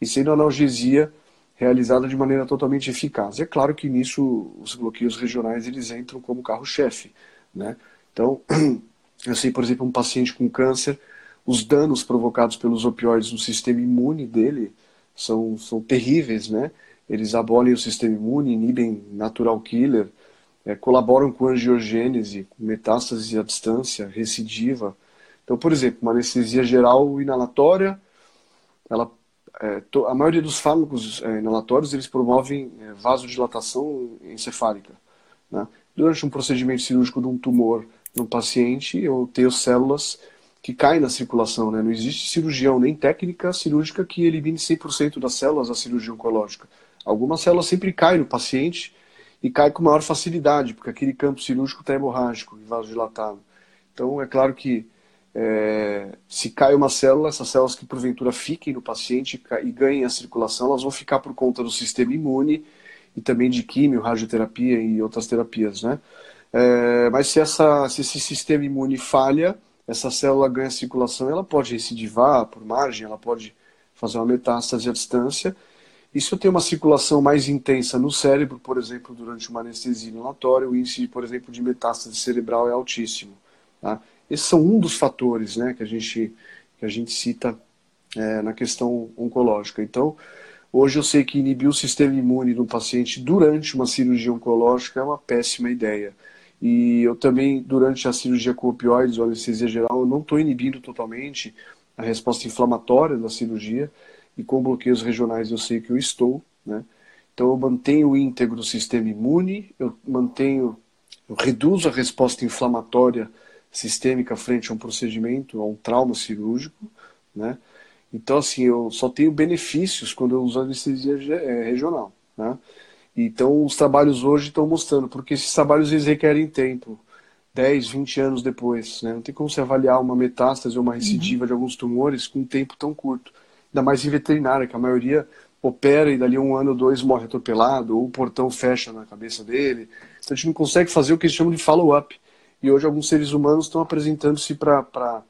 E sendo analgesia realizada de maneira totalmente eficaz. E é claro que nisso os bloqueios regionais eles entram como carro-chefe. Né? Então, Eu sei, por exemplo, um paciente com câncer, os danos provocados pelos opioides no sistema imune dele são, são terríveis, né? Eles abolem o sistema imune, inibem natural killer, é, colaboram com angiogênese, metástase à distância, recidiva. Então, por exemplo, uma anestesia geral inalatória, ela, é, to, a maioria dos fármacos é, inalatórios eles promovem é, vasodilatação encefálica. Né? Durante um procedimento cirúrgico de um tumor no paciente, eu tenho células que caem na circulação. Né? Não existe cirurgião nem técnica cirúrgica que elimine 100% das células da cirurgia oncológica. Algumas células sempre caem no paciente e caem com maior facilidade, porque aquele campo cirúrgico está hemorrágico e vasodilatado. Então, é claro que é, se cai uma célula, essas células que porventura fiquem no paciente e ganhem a circulação, elas vão ficar por conta do sistema imune e também de químio, radioterapia e outras terapias, né? É, mas se, essa, se esse sistema imune falha, essa célula ganha circulação, ela pode recidivar por margem, ela pode fazer uma metástase à distância. E se eu tenho uma circulação mais intensa no cérebro, por exemplo, durante uma anestesia inalatória, o índice, por exemplo, de metástase cerebral é altíssimo. Tá? Esses são um dos fatores né, que, a gente, que a gente cita é, na questão oncológica. Então, hoje eu sei que inibir o sistema imune no paciente durante uma cirurgia oncológica é uma péssima ideia. E eu também, durante a cirurgia com opioides ou anestesia geral, eu não estou inibindo totalmente a resposta inflamatória da cirurgia. E com bloqueios regionais eu sei que eu estou, né? Então eu mantenho o íntegro do sistema imune, eu mantenho, eu reduzo a resposta inflamatória sistêmica frente a um procedimento, a um trauma cirúrgico, né? Então assim, eu só tenho benefícios quando eu uso anestesia eh, regional, né? Então, os trabalhos hoje estão mostrando, porque esses trabalhos eles requerem tempo 10, 20 anos depois. Né? Não tem como se avaliar uma metástase ou uma recidiva uhum. de alguns tumores com um tempo tão curto. Ainda mais em veterinária, que a maioria opera e dali um ano ou dois morre atropelado, ou o portão fecha na cabeça dele. Então a gente não consegue fazer o que eles chamam de follow-up. E hoje alguns seres humanos estão apresentando-se para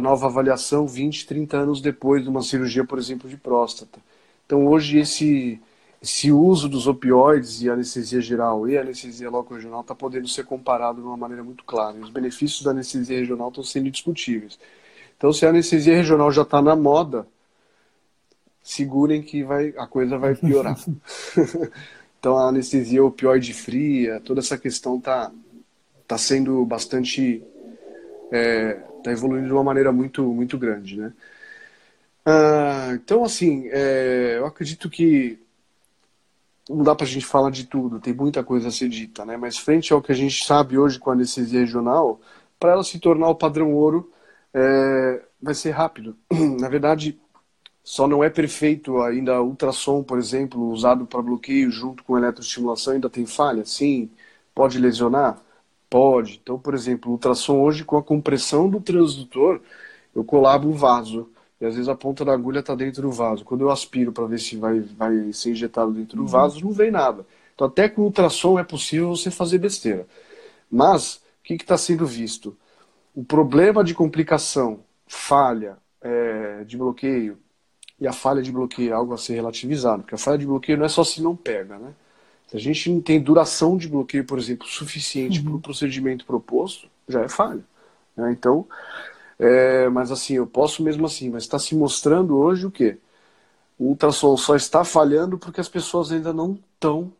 nova avaliação 20, 30 anos depois de uma cirurgia, por exemplo, de próstata. Então hoje esse esse uso dos opioides e anestesia geral e anestesia local regional está podendo ser comparado de uma maneira muito clara. E os benefícios da anestesia regional estão sendo discutíveis. Então, se a anestesia regional já está na moda, segurem que vai, a coisa vai piorar. então, a anestesia opioide fria, toda essa questão está tá sendo bastante. está é, tá evoluindo de uma maneira muito, muito grande. Né? Ah, então, assim, é, eu acredito que não dá para a gente falar de tudo, tem muita coisa a ser dita, né? Mas frente ao que a gente sabe hoje com a anestesia regional, para ela se tornar o padrão ouro, é, vai ser rápido. Na verdade, só não é perfeito ainda ultrassom, por exemplo, usado para bloqueio junto com eletroestimulação, ainda tem falha? Sim. Pode lesionar? Pode. Então, por exemplo, ultrassom hoje com a compressão do transdutor, eu colabo o vaso. E às vezes a ponta da agulha está dentro do vaso. Quando eu aspiro para ver se vai, vai ser injetado dentro do uhum. vaso, não vem nada. Então, até com ultrassom é possível você fazer besteira. Mas, o que está sendo visto? O problema de complicação, falha é, de bloqueio, e a falha de bloqueio é algo a ser relativizado, porque a falha de bloqueio não é só se não pega, né? Se a gente não tem duração de bloqueio, por exemplo, suficiente uhum. para o procedimento proposto, já é falha. Né? Então, é, mas assim, eu posso mesmo assim, mas está se mostrando hoje o quê? O ultrassom só está falhando porque as pessoas ainda não estão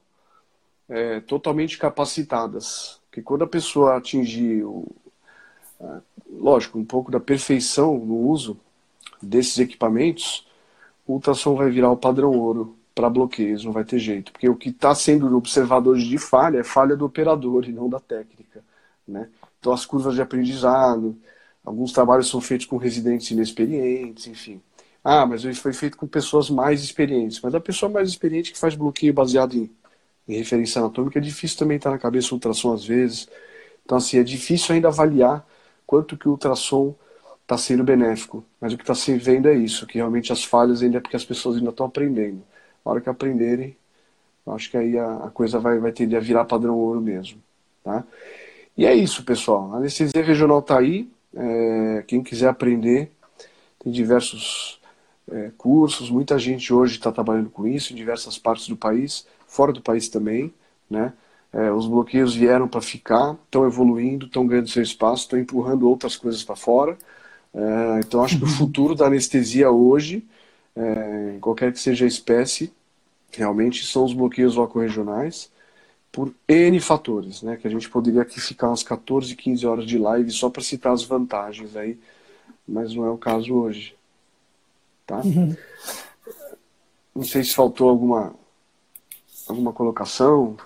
é, totalmente capacitadas. Porque quando a pessoa atingir, o, lógico, um pouco da perfeição no uso desses equipamentos, o ultrassom vai virar o padrão ouro para bloqueios, não vai ter jeito. Porque o que está sendo observado hoje de falha é falha do operador e não da técnica. Né? Então as curvas de aprendizado, alguns trabalhos são feitos com residentes inexperientes, enfim. Ah, mas isso foi feito com pessoas mais experientes. Mas a pessoa mais experiente que faz bloqueio baseado em, em referência anatômica é difícil também estar na cabeça o ultrassom às vezes. Então, assim, é difícil ainda avaliar quanto que o ultrassom está sendo benéfico. Mas o que está se vendo é isso, que realmente as falhas ainda é porque as pessoas ainda estão aprendendo. Na hora que aprenderem, acho que aí a, a, coisa vai, vai tender a virar padrão ouro mesmo. Tá? E é isso, pessoal. A anestesia regional está aí. É, quem quiser aprender, tem diversos é, cursos. Muita gente hoje está trabalhando com isso em diversas partes do país, fora do país também. Né? É, os bloqueios vieram para ficar, estão evoluindo, estão ganhando seu espaço, estão empurrando outras coisas para fora. É, então, acho que o futuro da anestesia hoje, é, qualquer que seja a espécie, realmente são os bloqueios ocorregionais por N fatores, né? Que a gente poderia aqui ficar umas 14, 15 horas de live só para citar as vantagens aí, mas não é o caso hoje. Tá? Uhum. Não sei se faltou alguma alguma colocação.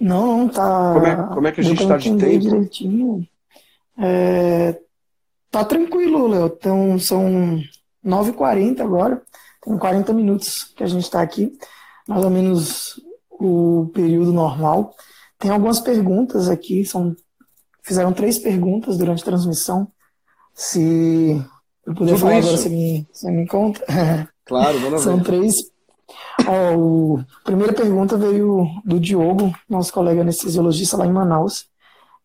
Não, não tá. Como é, como é que a gente está de tempo? Direitinho. É, Tá tranquilo, Léo. Então, são 9h40 agora. Tem 40 minutos que a gente está aqui. Mais ou menos o período normal. Tem algumas perguntas aqui. São, fizeram três perguntas durante a transmissão. Se eu puder Tudo falar isso. agora, você me, você me conta. Claro, vamos São ver. três. Ó, a primeira pergunta veio do Diogo, nosso colega anestesiologista lá em Manaus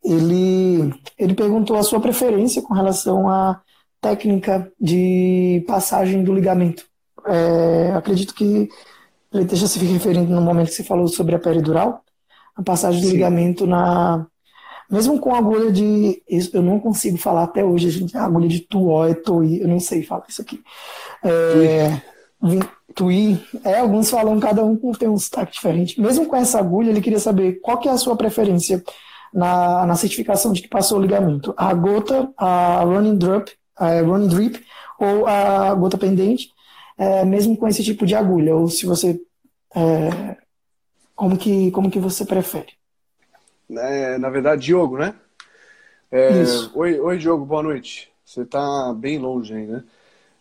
ele, ele perguntou a sua preferência com relação à técnica de passagem do ligamento. É, acredito que ele esteja se referindo no momento que você falou sobre a peridural, a passagem do Sim. ligamento na. Mesmo com agulha de. Eu não consigo falar até hoje, a gente, agulha de tuó é tui, eu não sei falar isso aqui. É, tui. É, alguns falam, cada um tem um sotaque diferente. Mesmo com essa agulha, ele queria saber qual que é a sua preferência na, na certificação de que passou o ligamento. A gota, a running drip, a running drip ou a gota pendente, é, mesmo com esse tipo de agulha, ou se você é, como que como que você prefere? É, na verdade, Diogo, né? É, Isso. Oi, oi, Diogo, boa noite. Você está bem longe aí, né?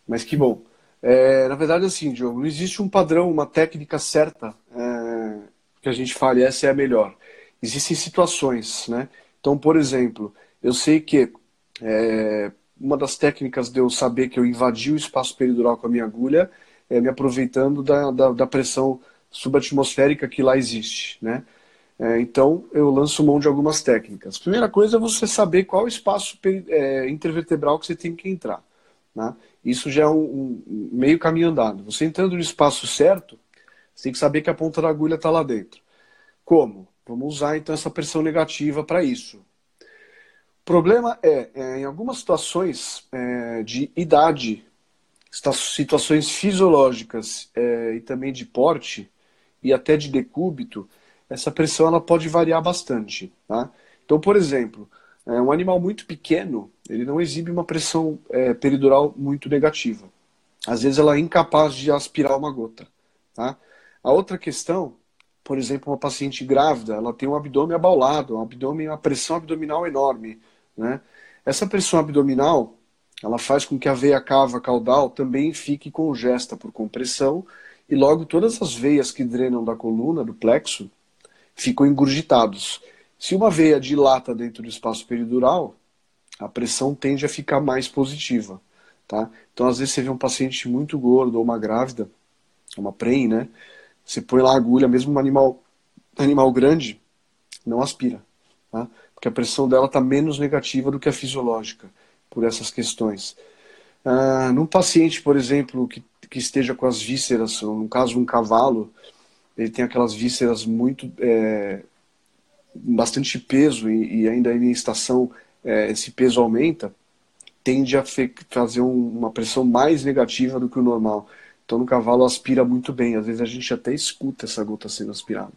Mas que bom. É, na verdade, assim, Diogo, não existe um padrão, uma técnica certa é, que a gente fale, essa é a melhor existem situações, né? Então, por exemplo, eu sei que é, uma das técnicas de eu saber que eu invadi o espaço peridural com a minha agulha é me aproveitando da, da, da pressão subatmosférica que lá existe, né? É, então, eu lanço mão de algumas técnicas. Primeira coisa é você saber qual espaço é, intervertebral que você tem que entrar. Né? Isso já é um, um, meio caminho andado. Você entrando no espaço certo, você tem que saber que a ponta da agulha está lá dentro. Como? Vamos usar então essa pressão negativa para isso. O problema é, é em algumas situações é, de idade, situações fisiológicas é, e também de porte e até de decúbito, essa pressão ela pode variar bastante. Tá? Então, por exemplo, é, um animal muito pequeno, ele não exibe uma pressão é, peridural muito negativa. Às vezes ela é incapaz de aspirar uma gota. Tá? A outra questão, por exemplo, uma paciente grávida, ela tem um abdômen abaulado, um abdômen, uma pressão abdominal enorme, né? Essa pressão abdominal, ela faz com que a veia cava caudal também fique congesta por compressão e logo todas as veias que drenam da coluna, do plexo, ficam engurgitados. Se uma veia dilata dentro do espaço peridural, a pressão tende a ficar mais positiva. Tá? Então, às vezes, você vê um paciente muito gordo ou uma grávida, uma prem, né? Você põe lá a agulha, mesmo um animal, animal grande, não aspira. Tá? Porque a pressão dela está menos negativa do que a fisiológica, por essas questões. Ah, num paciente, por exemplo, que, que esteja com as vísceras, no caso um cavalo, ele tem aquelas vísceras muito. É, bastante peso e, e ainda em estação é, esse peso aumenta, tende a fazer um, uma pressão mais negativa do que o normal. Então, no cavalo aspira muito bem. Às vezes a gente até escuta essa gota sendo aspirada.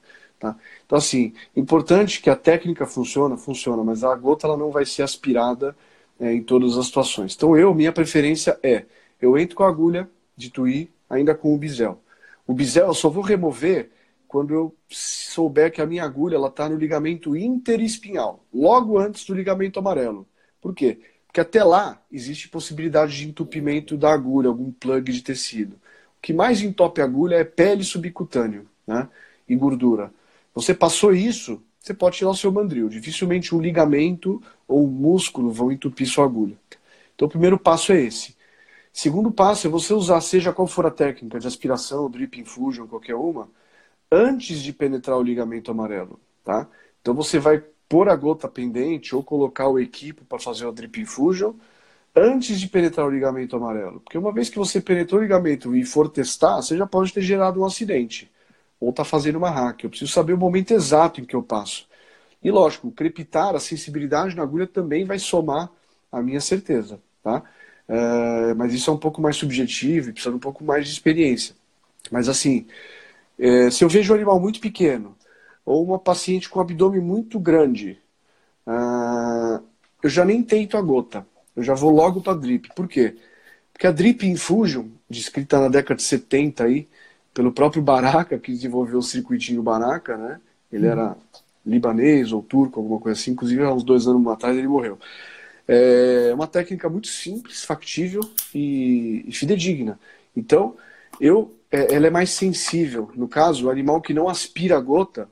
Tá? Então, assim, importante que a técnica funciona, funciona, mas a gota ela não vai ser aspirada é, em todas as situações. Então, eu, minha preferência é, eu entro com a agulha de tuí, ainda com o bisel. O bisel eu só vou remover quando eu souber que a minha agulha está no ligamento interespinhal, logo antes do ligamento amarelo. Por quê? Porque até lá existe possibilidade de entupimento da agulha, algum plug de tecido. O que mais entope a agulha é pele subcutâneo né? e gordura. Você passou isso, você pode tirar o seu mandril. Dificilmente um ligamento ou um músculo vão entupir sua agulha. Então o primeiro passo é esse. Segundo passo é você usar, seja qual for a técnica de aspiração, drip infusion, qualquer uma, antes de penetrar o ligamento amarelo. Tá? Então você vai pôr a gota pendente ou colocar o equipo para fazer o drip infusion antes de penetrar o ligamento amarelo. Porque uma vez que você penetrou o ligamento e for testar, você já pode ter gerado um acidente. Ou está fazendo uma hack. Eu preciso saber o momento exato em que eu passo. E lógico, crepitar, a sensibilidade na agulha também vai somar a minha certeza. Tá? É, mas isso é um pouco mais subjetivo precisa de um pouco mais de experiência. Mas assim, é, se eu vejo um animal muito pequeno, ou uma paciente com abdômen muito grande, uh, eu já nem tento a gota. Eu já vou logo para a drip. Por quê? Porque a drip infusion, descrita na década de 70 aí, pelo próprio Baraka, que desenvolveu o circuitinho Baraka, né? Ele era libanês ou turco, alguma coisa assim. Inclusive, há uns dois anos atrás ele morreu. É uma técnica muito simples, factível e, e fidedigna. Então, eu, é, ela é mais sensível. No caso, o animal que não aspira a gota,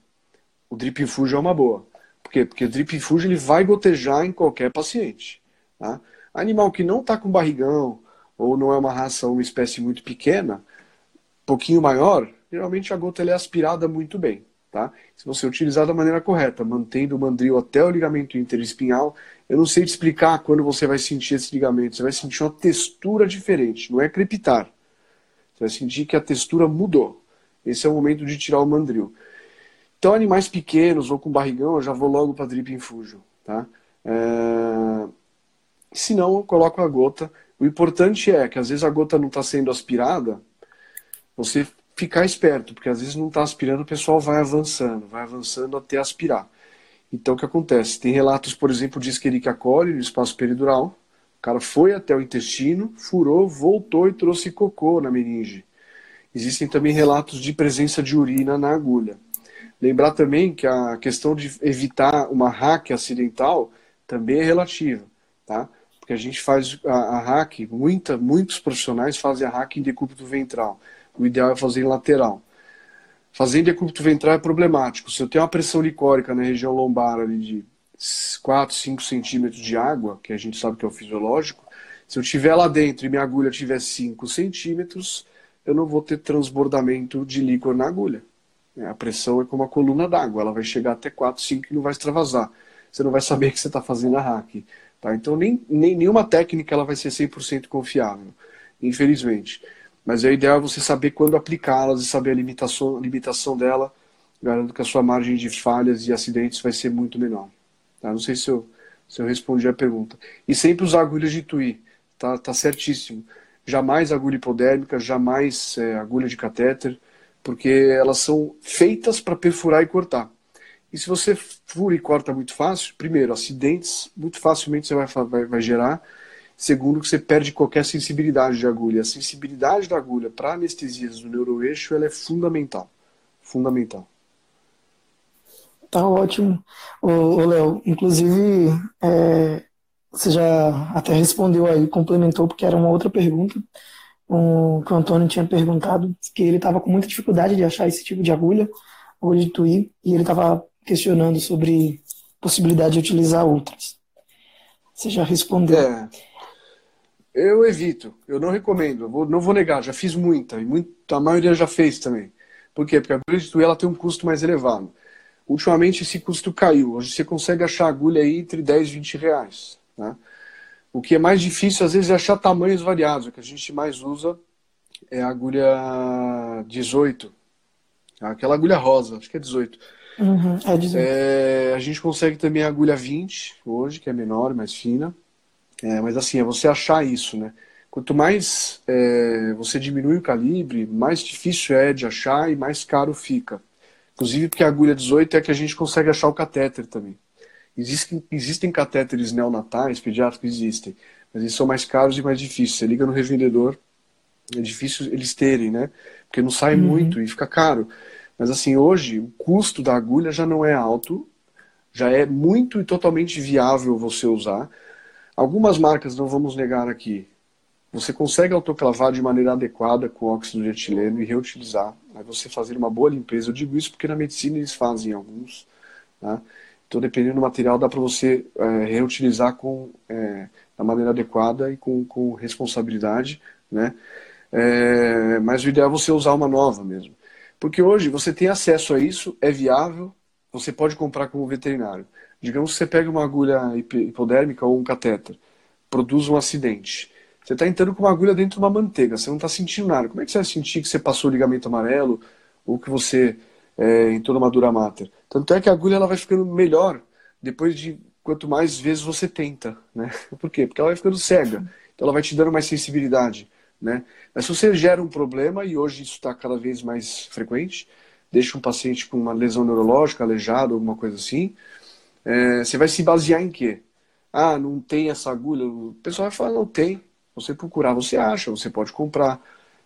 o drip infusion é uma boa. Por quê? Porque o drip infusion ele vai gotejar em qualquer paciente. Tá? Animal que não está com barrigão, ou não é uma raça, uma espécie muito pequena, pouquinho maior, geralmente a gota é aspirada muito bem. Tá? Se você utilizar da maneira correta, mantendo o mandril até o ligamento interespinhal, eu não sei te explicar quando você vai sentir esse ligamento. Você vai sentir uma textura diferente, não é crepitar. Você vai sentir que a textura mudou. Esse é o momento de tirar o mandril. Então, animais pequenos ou com barrigão, eu já vou logo para drip infusion, tá? É... Se não, eu coloco a gota. O importante é que às vezes a gota não está sendo aspirada, você ficar esperto, porque às vezes não está aspirando, o pessoal vai avançando, vai avançando até aspirar. Então, o que acontece? Tem relatos, por exemplo, de Escherichia coli no espaço peridural. O cara foi até o intestino, furou, voltou e trouxe cocô na meninge. Existem também relatos de presença de urina na agulha. Lembrar também que a questão de evitar uma hack acidental também é relativa, tá? Porque a gente faz a, a hack, muita, muitos profissionais fazem a hack em decúbito ventral. O ideal é fazer em lateral. Fazer em decúbito ventral é problemático. Se eu tenho uma pressão licórica na região lombar ali de 4, 5 centímetros de água, que a gente sabe que é o fisiológico, se eu tiver lá dentro e minha agulha tiver 5 centímetros, eu não vou ter transbordamento de líquor na agulha. É, a pressão é como a coluna d'água, ela vai chegar até 4, 5 e não vai extravasar. Você não vai saber que você está fazendo a hack. Tá? Então, nem, nem, nenhuma técnica ela vai ser 100% confiável, infelizmente. Mas é ideal você saber quando aplicá-las e saber a limitação, limitação dela. Garanto que a sua margem de falhas e acidentes vai ser muito menor. Tá? Não sei se eu, se eu respondi a pergunta. E sempre usar agulhas de TUI. Tá, tá certíssimo. Jamais agulha hipodérmica, jamais é, agulha de catéter porque elas são feitas para perfurar e cortar. E se você fura e corta muito fácil, primeiro, acidentes muito facilmente você vai, vai, vai gerar. Segundo, que você perde qualquer sensibilidade de agulha. A sensibilidade da agulha para anestesias do neuroeixo ela é fundamental. fundamental. Tá ótimo. Ô, Léo, inclusive, é, você já até respondeu aí, complementou, porque era uma outra pergunta um, que o Antônio tinha perguntado, que ele estava com muita dificuldade de achar esse tipo de agulha, agulha de tuí, e ele estava questionando sobre possibilidade de utilizar outras. Você já respondeu. É, eu evito, eu não recomendo, eu vou, não vou negar, já fiz muita, e muito, a maioria já fez também. Por quê? Porque a agulha de tuí ela tem um custo mais elevado. Ultimamente esse custo caiu, hoje você consegue achar agulha aí entre 10 e 20 reais. Né? O que é mais difícil, às vezes, é achar tamanhos variados. O que a gente mais usa é a agulha 18. Aquela agulha rosa, acho que é 18. Uhum, é 18. É, a gente consegue também a agulha 20 hoje, que é menor, mais fina. É, mas assim, é você achar isso, né? Quanto mais é, você diminui o calibre, mais difícil é de achar e mais caro fica. Inclusive porque a agulha 18 é que a gente consegue achar o catéter também. Existem, existem catéteres neonatais, pediátricos existem, mas eles são mais caros e mais difíceis. Você liga no revendedor, é difícil eles terem, né? Porque não sai uhum. muito e fica caro. Mas assim, hoje o custo da agulha já não é alto, já é muito e totalmente viável você usar. Algumas marcas, não vamos negar aqui, você consegue autoclavar de maneira adequada com óxido de etileno e reutilizar. Aí você fazer uma boa limpeza. Eu digo isso porque na medicina eles fazem alguns. Tá? Então, dependendo do material, dá para você é, reutilizar com, é, da maneira adequada e com, com responsabilidade, né? É, mas o ideal é você usar uma nova mesmo. Porque hoje você tem acesso a isso, é viável, você pode comprar como veterinário. Digamos que você pega uma agulha hipodérmica ou um catéter, produz um acidente. Você está entrando com uma agulha dentro de uma manteiga, você não está sentindo nada. Como é que você vai sentir que você passou o ligamento amarelo ou que você é, entrou numa dura mater? Tanto é que a agulha ela vai ficando melhor depois de quanto mais vezes você tenta, né? Por quê? Porque ela vai ficando cega, então ela vai te dando mais sensibilidade, né? Mas se você gera um problema, e hoje isso está cada vez mais frequente, deixa um paciente com uma lesão neurológica, aleijado, alguma coisa assim, é, você vai se basear em quê? Ah, não tem essa agulha? O pessoal vai falar, não tem. Você procurar, você acha, você pode comprar.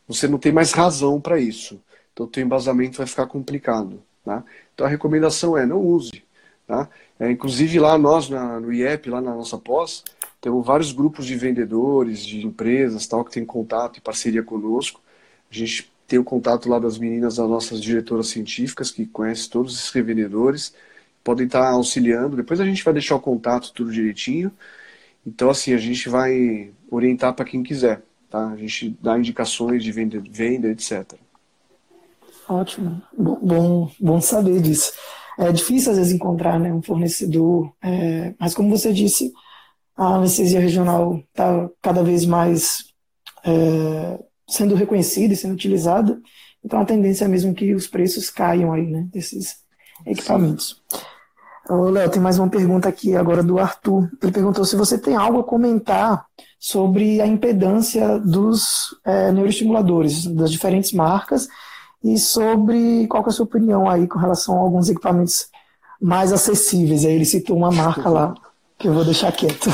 Você não tem mais razão para isso. Então o teu embasamento vai ficar complicado. Tá? Então a recomendação é não use. Tá? É, inclusive lá nós, na, no IEP, lá na nossa pós, temos vários grupos de vendedores, de empresas tal, que tem contato e parceria conosco. A gente tem o contato lá das meninas, das nossas diretoras científicas, que conhecem todos esses revendedores, podem estar auxiliando. Depois a gente vai deixar o contato tudo direitinho. Então, assim, a gente vai orientar para quem quiser. Tá? A gente dá indicações de venda, venda etc. Ótimo, bom, bom saber disso. É difícil às vezes encontrar né, um fornecedor, é, mas como você disse, a anestesia regional está cada vez mais é, sendo reconhecida e sendo utilizada, então a tendência é mesmo que os preços caiam aí, né, desses equipamentos. Ô, Léo, tem mais uma pergunta aqui agora do Arthur. Ele perguntou se você tem algo a comentar sobre a impedância dos é, neuroestimuladores, das diferentes marcas, e sobre qual é a sua opinião aí com relação a alguns equipamentos mais acessíveis. Aí ele citou uma marca lá, que eu vou deixar quieto.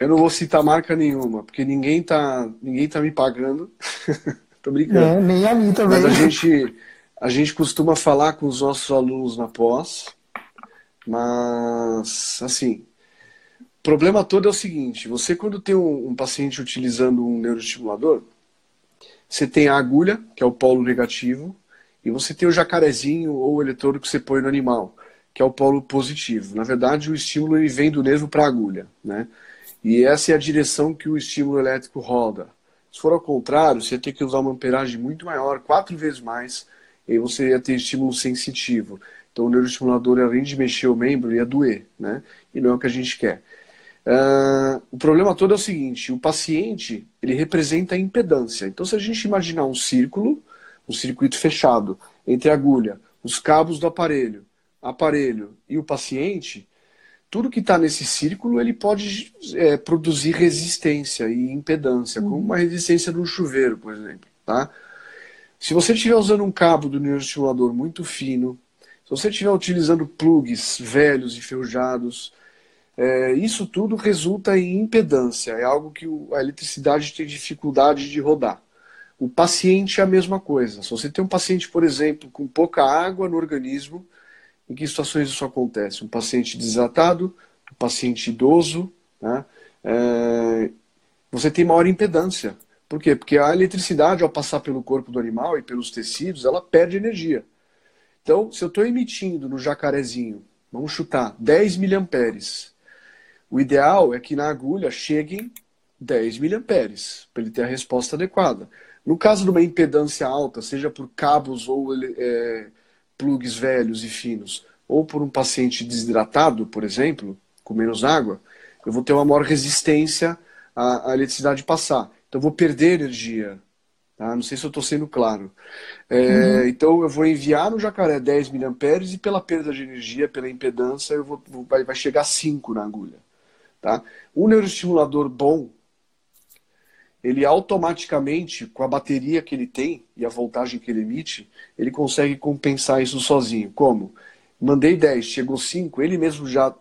Eu não vou citar marca nenhuma, porque ninguém tá, ninguém tá me pagando. Tô brincando. É, nem a mim também. Mas a gente, a gente costuma falar com os nossos alunos na pós, mas, assim, o problema todo é o seguinte: você, quando tem um, um paciente utilizando um neuroestimulador, você tem a agulha, que é o polo negativo, e você tem o jacarezinho ou o eletrodo que você põe no animal, que é o polo positivo. Na verdade, o estímulo ele vem do nervo para a agulha, né? E essa é a direção que o estímulo elétrico roda. Se for ao contrário, você ia ter que usar uma amperagem muito maior, quatro vezes mais, e você ia ter estímulo sensitivo. Então, o neuroestimulador, além de mexer o membro, ia doer, né? E não é o que a gente quer. Uh, o problema todo é o seguinte: o paciente ele representa a impedância. Então, se a gente imaginar um círculo, um circuito fechado entre a agulha, os cabos do aparelho, aparelho e o paciente, tudo que está nesse círculo ele pode é, produzir resistência e impedância, como uma resistência de um chuveiro, por exemplo. Tá? Se você estiver usando um cabo do neuroestimulador muito fino, se você estiver utilizando plugs velhos, enferrujados, é, isso tudo resulta em impedância, é algo que a eletricidade tem dificuldade de rodar. O paciente é a mesma coisa. Se você tem um paciente, por exemplo, com pouca água no organismo, em que situações isso acontece? Um paciente desidratado, um paciente idoso, né? É... você tem maior impedância. Por quê? Porque a eletricidade, ao passar pelo corpo do animal e pelos tecidos, ela perde energia. Então, se eu estou emitindo no jacarezinho, vamos chutar, 10 miliamperes, o ideal é que na agulha cheguem 10 miliamperes, para ele ter a resposta adequada. No caso de uma impedância alta, seja por cabos ou é, plugs velhos e finos, ou por um paciente desidratado, por exemplo, com menos água, eu vou ter uma maior resistência à, à eletricidade passar. Então, eu vou perder energia. Tá? Não sei se eu estou sendo claro. É, uhum. Então, eu vou enviar no jacaré 10 mA e pela perda de energia, pela impedância, eu vou, vai, vai chegar a 5 na agulha. Tá? Um neuroestimulador bom, ele automaticamente, com a bateria que ele tem e a voltagem que ele emite, ele consegue compensar isso sozinho. Como? Mandei 10, chegou 5, ele mesmo já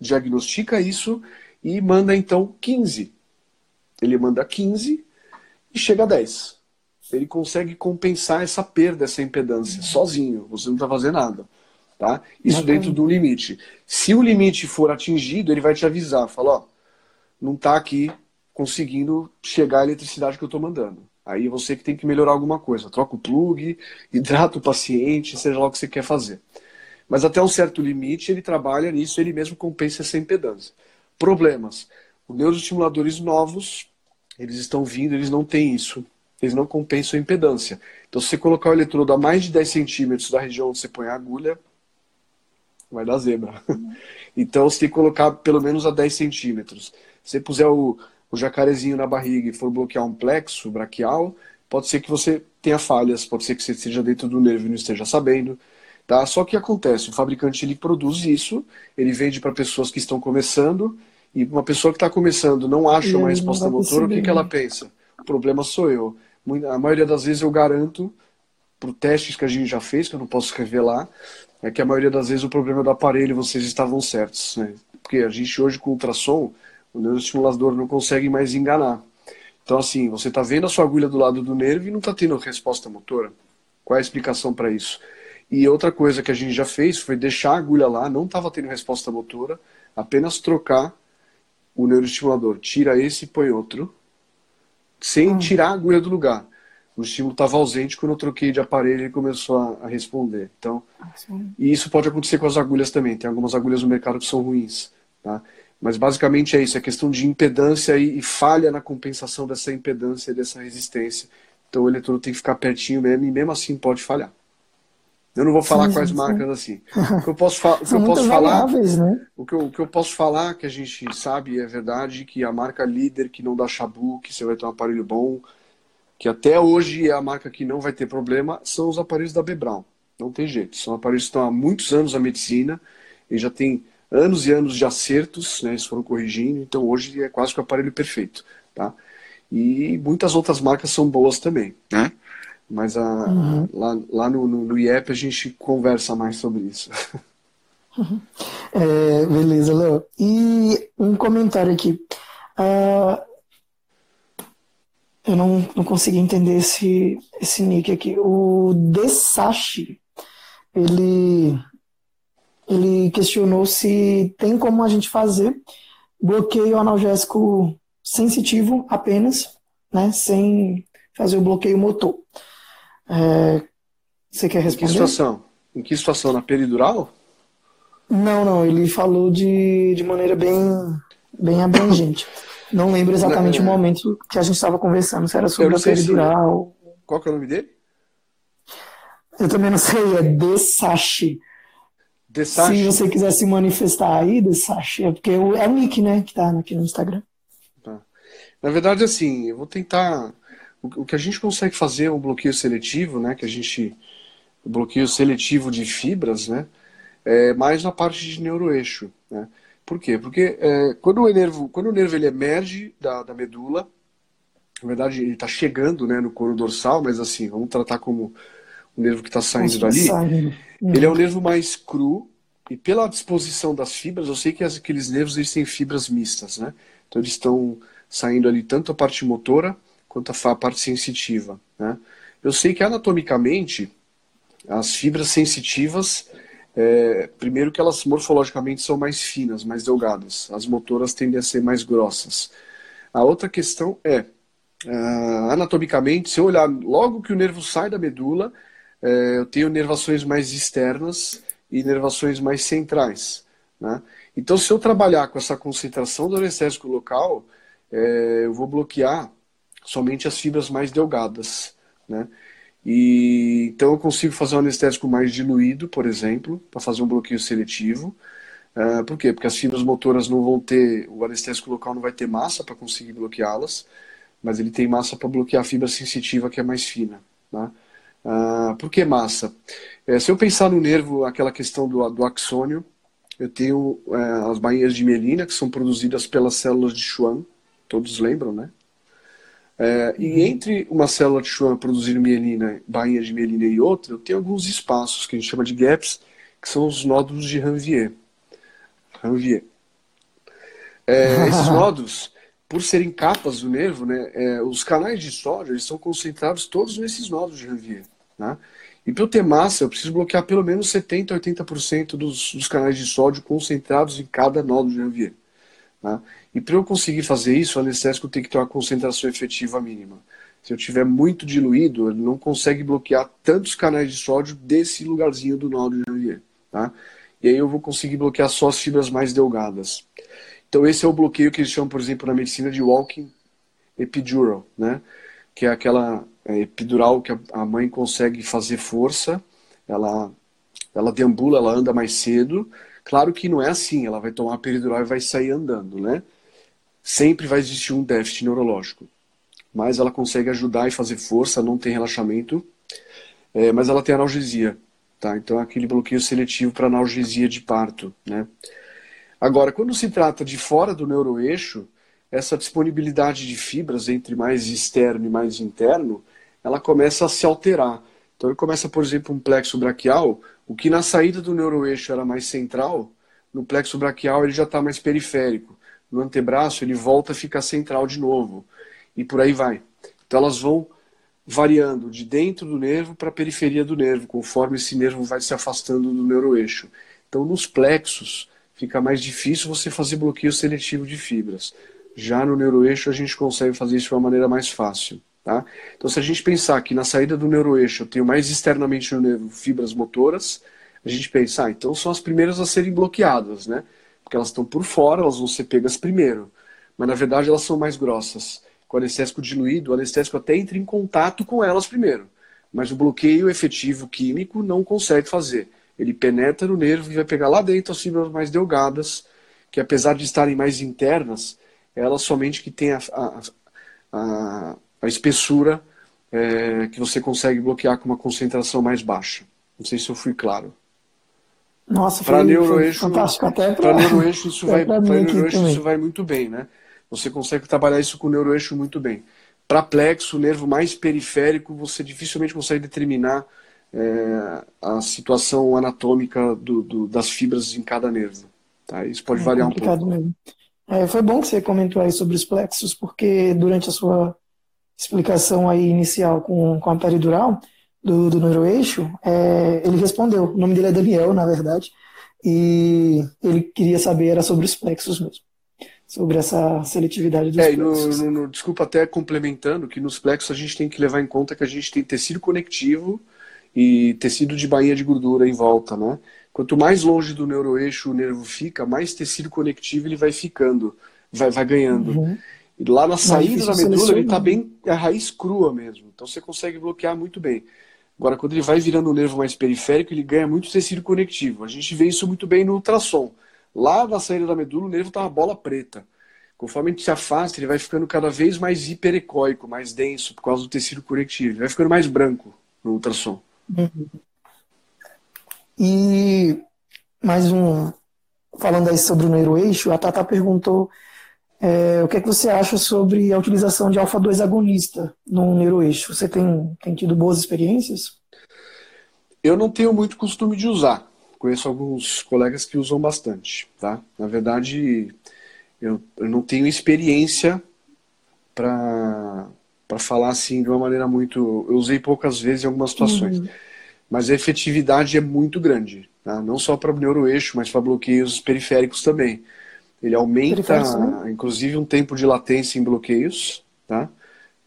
diagnostica isso e manda então 15. Ele manda 15 e chega a 10. Ele consegue compensar essa perda, essa impedância, sozinho. Você não está fazendo nada. Tá? Isso dentro do limite. Se o limite for atingido, ele vai te avisar, fala, ó, não está aqui conseguindo chegar a eletricidade que eu estou mandando. Aí você que tem que melhorar alguma coisa. Troca o plug, hidrata o paciente, seja lá o que você quer fazer. Mas até um certo limite ele trabalha nisso, ele mesmo compensa essa impedância. Problemas. Os neuroestimuladores novos, eles estão vindo, eles não têm isso. Eles não compensam a impedância. Então, se você colocar o eletrodo a mais de 10 centímetros da região onde você põe a agulha, vai dar zebra. Então você tem que colocar pelo menos a 10 centímetros. Se você puser o, o jacarezinho na barriga e for bloquear um plexo braquial, pode ser que você tenha falhas, pode ser que você esteja dentro do nervo e não esteja sabendo. Tá? Só que acontece, o fabricante ele produz isso, ele vende para pessoas que estão começando, e uma pessoa que está começando não acha uma resposta motora, o que, que ela pensa? O problema sou eu. A maioria das vezes eu garanto, por testes que a gente já fez, que eu não posso revelar, é que a maioria das vezes o problema do aparelho vocês estavam certos. Né? Porque a gente hoje com ultrassom, o neuroestimulador não consegue mais enganar. Então, assim, você está vendo a sua agulha do lado do nervo e não está tendo resposta motora. Qual é a explicação para isso? E outra coisa que a gente já fez foi deixar a agulha lá, não estava tendo resposta motora, apenas trocar o neuroestimulador. Tira esse e põe outro, sem hum. tirar a agulha do lugar o estímulo estava ausente quando eu troquei de aparelho e começou a, a responder. Então, e isso pode acontecer com as agulhas também. Tem algumas agulhas no mercado que são ruins, tá? Mas basicamente é isso, é questão de impedância e, e falha na compensação dessa impedância e dessa resistência. Então o eletrodo tem que ficar pertinho mesmo e mesmo assim pode falhar. Eu não vou falar sim, quais sim. marcas assim. O que eu posso, fa que eu posso falar, né? o, que eu, o que eu posso falar que a gente sabe é verdade que a marca líder que não dá chabu, que você vai ter um aparelho bom, que até hoje é a marca que não vai ter problema, são os aparelhos da Bebral. Não tem jeito. São aparelhos que estão há muitos anos na medicina e já tem anos e anos de acertos, né? Eles foram corrigindo, então hoje é quase que o aparelho perfeito, tá? E muitas outras marcas são boas também, né? Mas a, uhum. lá, lá no, no, no, IEP a gente conversa mais sobre isso. Uhum. É, beleza, Léo. E um comentário aqui. Uh, eu não, não consegui entender esse, esse nick aqui. O Desashi, ele, ele questionou se tem como a gente fazer bloqueio analgésico sensitivo apenas, né, sem fazer o bloqueio motor. É, você quer responder? Em que situação? Em que situação? Na peridural? Não, não. Ele falou de, de maneira bem, bem abrangente. Não lembro exatamente é... o momento que a gente estava conversando, se era sobre a peridural. Se... Qual que é o nome dele? Eu também não sei, é Desashi. Desashi. Se você quiser se manifestar aí, Desashi, é porque é o nick, né, que tá aqui no Instagram. Tá. Na verdade, assim, eu vou tentar. O que a gente consegue fazer é um bloqueio seletivo, né, que a gente. O bloqueio seletivo de fibras, né, é mais na parte de neuroeixo, né. Por quê? Porque é, quando o nervo, quando o nervo ele emerge da, da medula, na verdade ele está chegando né, no couro dorsal, mas assim, vamos tratar como o nervo que está saindo dali. Né? Ele é o nervo mais cru, e pela disposição das fibras, eu sei que aqueles nervos eles têm fibras mistas, né? Então eles estão saindo ali tanto a parte motora quanto a parte sensitiva. Né? Eu sei que anatomicamente as fibras sensitivas, é, primeiro que elas morfologicamente são mais finas, mais delgadas. As motoras tendem a ser mais grossas. A outra questão é, uh, anatomicamente, se eu olhar logo que o nervo sai da medula, é, eu tenho nervações mais externas e nervações mais centrais. Né? Então, se eu trabalhar com essa concentração do anestésico local, é, eu vou bloquear somente as fibras mais delgadas. Né? E, então, eu consigo fazer um anestésico mais diluído, por exemplo, para fazer um bloqueio seletivo. Uh, por quê? Porque as fibras motoras não vão ter, o anestésico local não vai ter massa para conseguir bloqueá-las, mas ele tem massa para bloquear a fibra sensitiva que é mais fina. Tá? Uh, por que massa? É, se eu pensar no nervo, aquela questão do, do axônio, eu tenho é, as bainhas de mielina, que são produzidas pelas células de Schwann, todos lembram, né? É, e uhum. entre uma célula de Schwann produzindo mielina, bainha de mielina e outra, eu tenho alguns espaços que a gente chama de gaps, que são os nódulos de Ranvier. Ranvier. É, esses nódulos, por serem capas do nervo, né, é, os canais de sódio eles são concentrados todos nesses nódulos de Ranvier. Né? E para eu ter massa, eu preciso bloquear pelo menos 70% a 80% dos, dos canais de sódio concentrados em cada nódulo de Ranvier. Tá? E para eu conseguir fazer isso, o anestésico tem que ter uma concentração efetiva mínima. Se eu tiver muito diluído, ele não consegue bloquear tantos canais de sódio desse lugarzinho do nódulo de Ranvier. Tá? E aí eu vou conseguir bloquear só as fibras mais delgadas. Então esse é o bloqueio que eles chamam, por exemplo, na medicina de walking epidural, né? que é aquela é, epidural que a mãe consegue fazer força, ela, ela deambula, ela anda mais cedo. Claro que não é assim, ela vai tomar a peridural e vai sair andando, né? Sempre vai existir um déficit neurológico. Mas ela consegue ajudar e fazer força, não tem relaxamento, é, mas ela tem analgesia, tá? Então é aquele bloqueio seletivo para analgesia de parto, né? Agora, quando se trata de fora do neuroeixo, essa disponibilidade de fibras entre mais externo e mais interno, ela começa a se alterar. Então ele começa, por exemplo, um plexo braquial, o que na saída do neuroeixo era mais central, no plexo braquial ele já está mais periférico. No antebraço ele volta a ficar central de novo. E por aí vai. Então elas vão variando de dentro do nervo para a periferia do nervo, conforme esse nervo vai se afastando do neuroeixo. Então nos plexos fica mais difícil você fazer bloqueio seletivo de fibras. Já no neuroeixo a gente consegue fazer isso de uma maneira mais fácil. Tá? Então, se a gente pensar que na saída do neuroeixo eu tenho mais externamente no nervo fibras motoras, a gente pensa, ah, então são as primeiras a serem bloqueadas, né? Porque elas estão por fora, elas vão ser pegas primeiro. Mas na verdade elas são mais grossas. Com o anestésico diluído, o anestésico até entra em contato com elas primeiro. Mas o bloqueio efetivo químico não consegue fazer. Ele penetra no nervo e vai pegar lá dentro as fibras mais delgadas, que apesar de estarem mais internas, elas somente que têm a, a, a a espessura é, que você consegue bloquear com uma concentração mais baixa. Não sei se eu fui claro. Nossa, para neuroeixo, fantástico até para neuroeixo isso vai para neuroeixo isso vai muito bem, né? Você consegue trabalhar isso com o neuroeixo muito bem. Para plexo, nervo mais periférico, você dificilmente consegue determinar é, a situação anatômica do, do, das fibras em cada nervo. Tá? Isso pode é variar um pouco. Mesmo. É, foi bom que você comentou aí sobre os plexos, porque durante a sua explicação aí inicial com, com a peridural do, do neuroeixo, é, ele respondeu. O nome dele é Daniel, na verdade, e ele queria saber era sobre os plexos mesmo. Sobre essa seletividade dos é, plexos. No, no, desculpa, até complementando, que nos plexos a gente tem que levar em conta que a gente tem tecido conectivo e tecido de bainha de gordura em volta, né? Quanto mais longe do neuroeixo o nervo fica, mais tecido conectivo ele vai ficando, vai, vai ganhando. Uhum. E lá na saída da medula ele está bem a raiz crua mesmo. Então você consegue bloquear muito bem. Agora, quando ele vai virando o nervo mais periférico, ele ganha muito tecido conectivo. A gente vê isso muito bem no ultrassom. Lá na saída da medula, o nervo está uma bola preta. Conforme a gente se afasta, ele vai ficando cada vez mais hiperecóico, mais denso, por causa do tecido conectivo. Ele vai ficando mais branco no ultrassom. Uhum. E mais um. Falando aí sobre o neuroeixo, a Tata perguntou é, o que, é que você acha sobre a utilização de alfa-2 agonista no neuroeixo? Você tem, tem tido boas experiências? Eu não tenho muito costume de usar. Conheço alguns colegas que usam bastante. Tá? Na verdade, eu, eu não tenho experiência para falar assim de uma maneira muito. Eu usei poucas vezes em algumas situações. Uhum. Mas a efetividade é muito grande. Tá? Não só para neuroeixo, mas para bloqueios periféricos também. Ele aumenta, inclusive, um tempo de latência em bloqueios. Tá?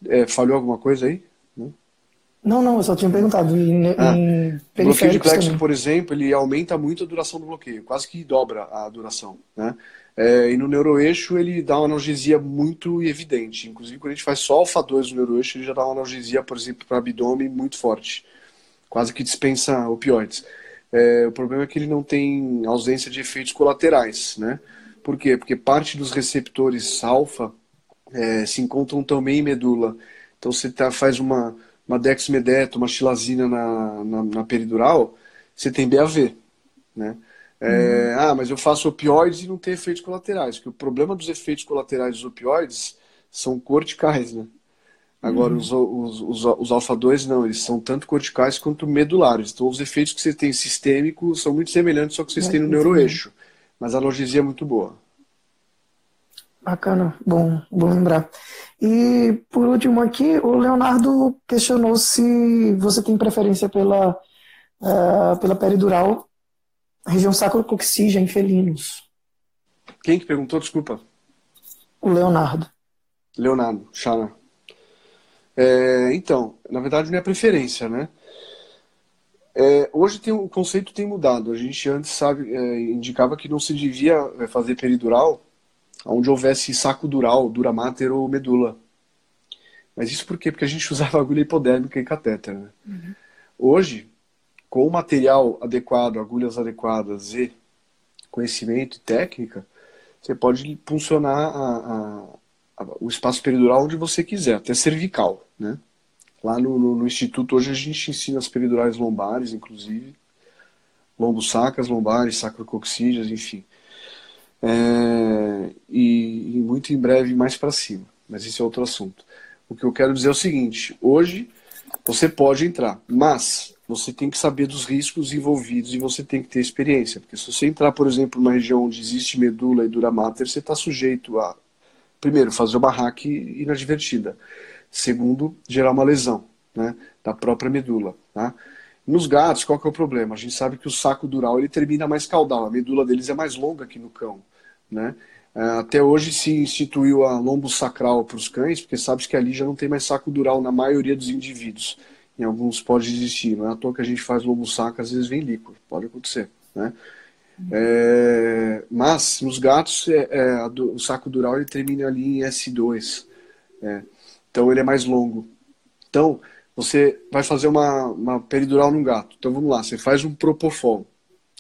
É, falhou alguma coisa aí? Não, não, eu só tinha perguntado. Em, ah, em bloqueio de plexo, por exemplo, ele aumenta muito a duração do bloqueio, quase que dobra a duração. Né? É, e no neuroeixo ele dá uma analgesia muito evidente. Inclusive, quando a gente faz só alfa-2 no neuroeixo, ele já dá uma analgesia, por exemplo, para abdômen muito forte. Quase que dispensa opioides. É, o problema é que ele não tem ausência de efeitos colaterais. Né? Por quê? Porque parte dos receptores alfa é, se encontram também em medula. Então, você tá, faz uma uma dexmedeto, uma xilazina na, na, na peridural, você tem BAV, né? É, uhum. Ah, mas eu faço opioides e não tem efeitos colaterais. Porque o problema dos efeitos colaterais dos opioides são corticais, né? Agora, uhum. os, os, os, os alfa-2 não, eles são tanto corticais quanto medulares. Então, os efeitos que você tem sistêmicos são muito semelhantes ao que vocês têm no neuroeixo. Mas a analgesia é muito boa. Bacana, bom, bom lembrar. E por último aqui, o Leonardo questionou se você tem preferência pela, uh, pela peridural, região sacrococcígea em felinos. Quem que perguntou? Desculpa. O Leonardo. Leonardo, Chana. É, então, na verdade não é preferência, né? É, hoje tem, o conceito tem mudado. A gente antes sabe, é, indicava que não se devia é, fazer peridural onde houvesse saco dural, duramáter ou medula. Mas isso por quê? Porque a gente usava agulha hipodérmica e catéter. Né? Uhum. Hoje, com o material adequado, agulhas adequadas e conhecimento e técnica, você pode funcionar a, a, a, o espaço peridural onde você quiser, até cervical. Né? Lá no, no, no, Instituto, hoje a gente ensina as peridurais lombares, inclusive, lombosacras, lombares, sacrococcígeas, enfim é, e, e, muito em breve mais para cima. Mas isso é outro assunto. O que eu quero dizer é o seguinte: hoje você pode entrar, mas você tem que saber dos riscos envolvidos e você tem que ter experiência. Porque se você entrar, por exemplo, numa região onde existe medula e dura mater, você está sujeito a, primeiro, fazer uma hack inadvertida. Segundo, gerar uma lesão né, da própria medula. Tá? Nos gatos, qual que é o problema? A gente sabe que o saco dural ele termina mais caudal, a medula deles é mais longa que no cão. Né? É, até hoje se instituiu a lombo sacral para os cães, porque sabe que ali já não tem mais saco dural na maioria dos indivíduos. Em alguns pode existir, não é à toa que a gente faz lombo sacro, às vezes vem líquido, pode acontecer. Né? É, mas nos gatos é, é, o saco dural ele termina ali em S2, é. Então ele é mais longo. Então você vai fazer uma, uma peridural no gato. Então vamos lá, você faz um propofol.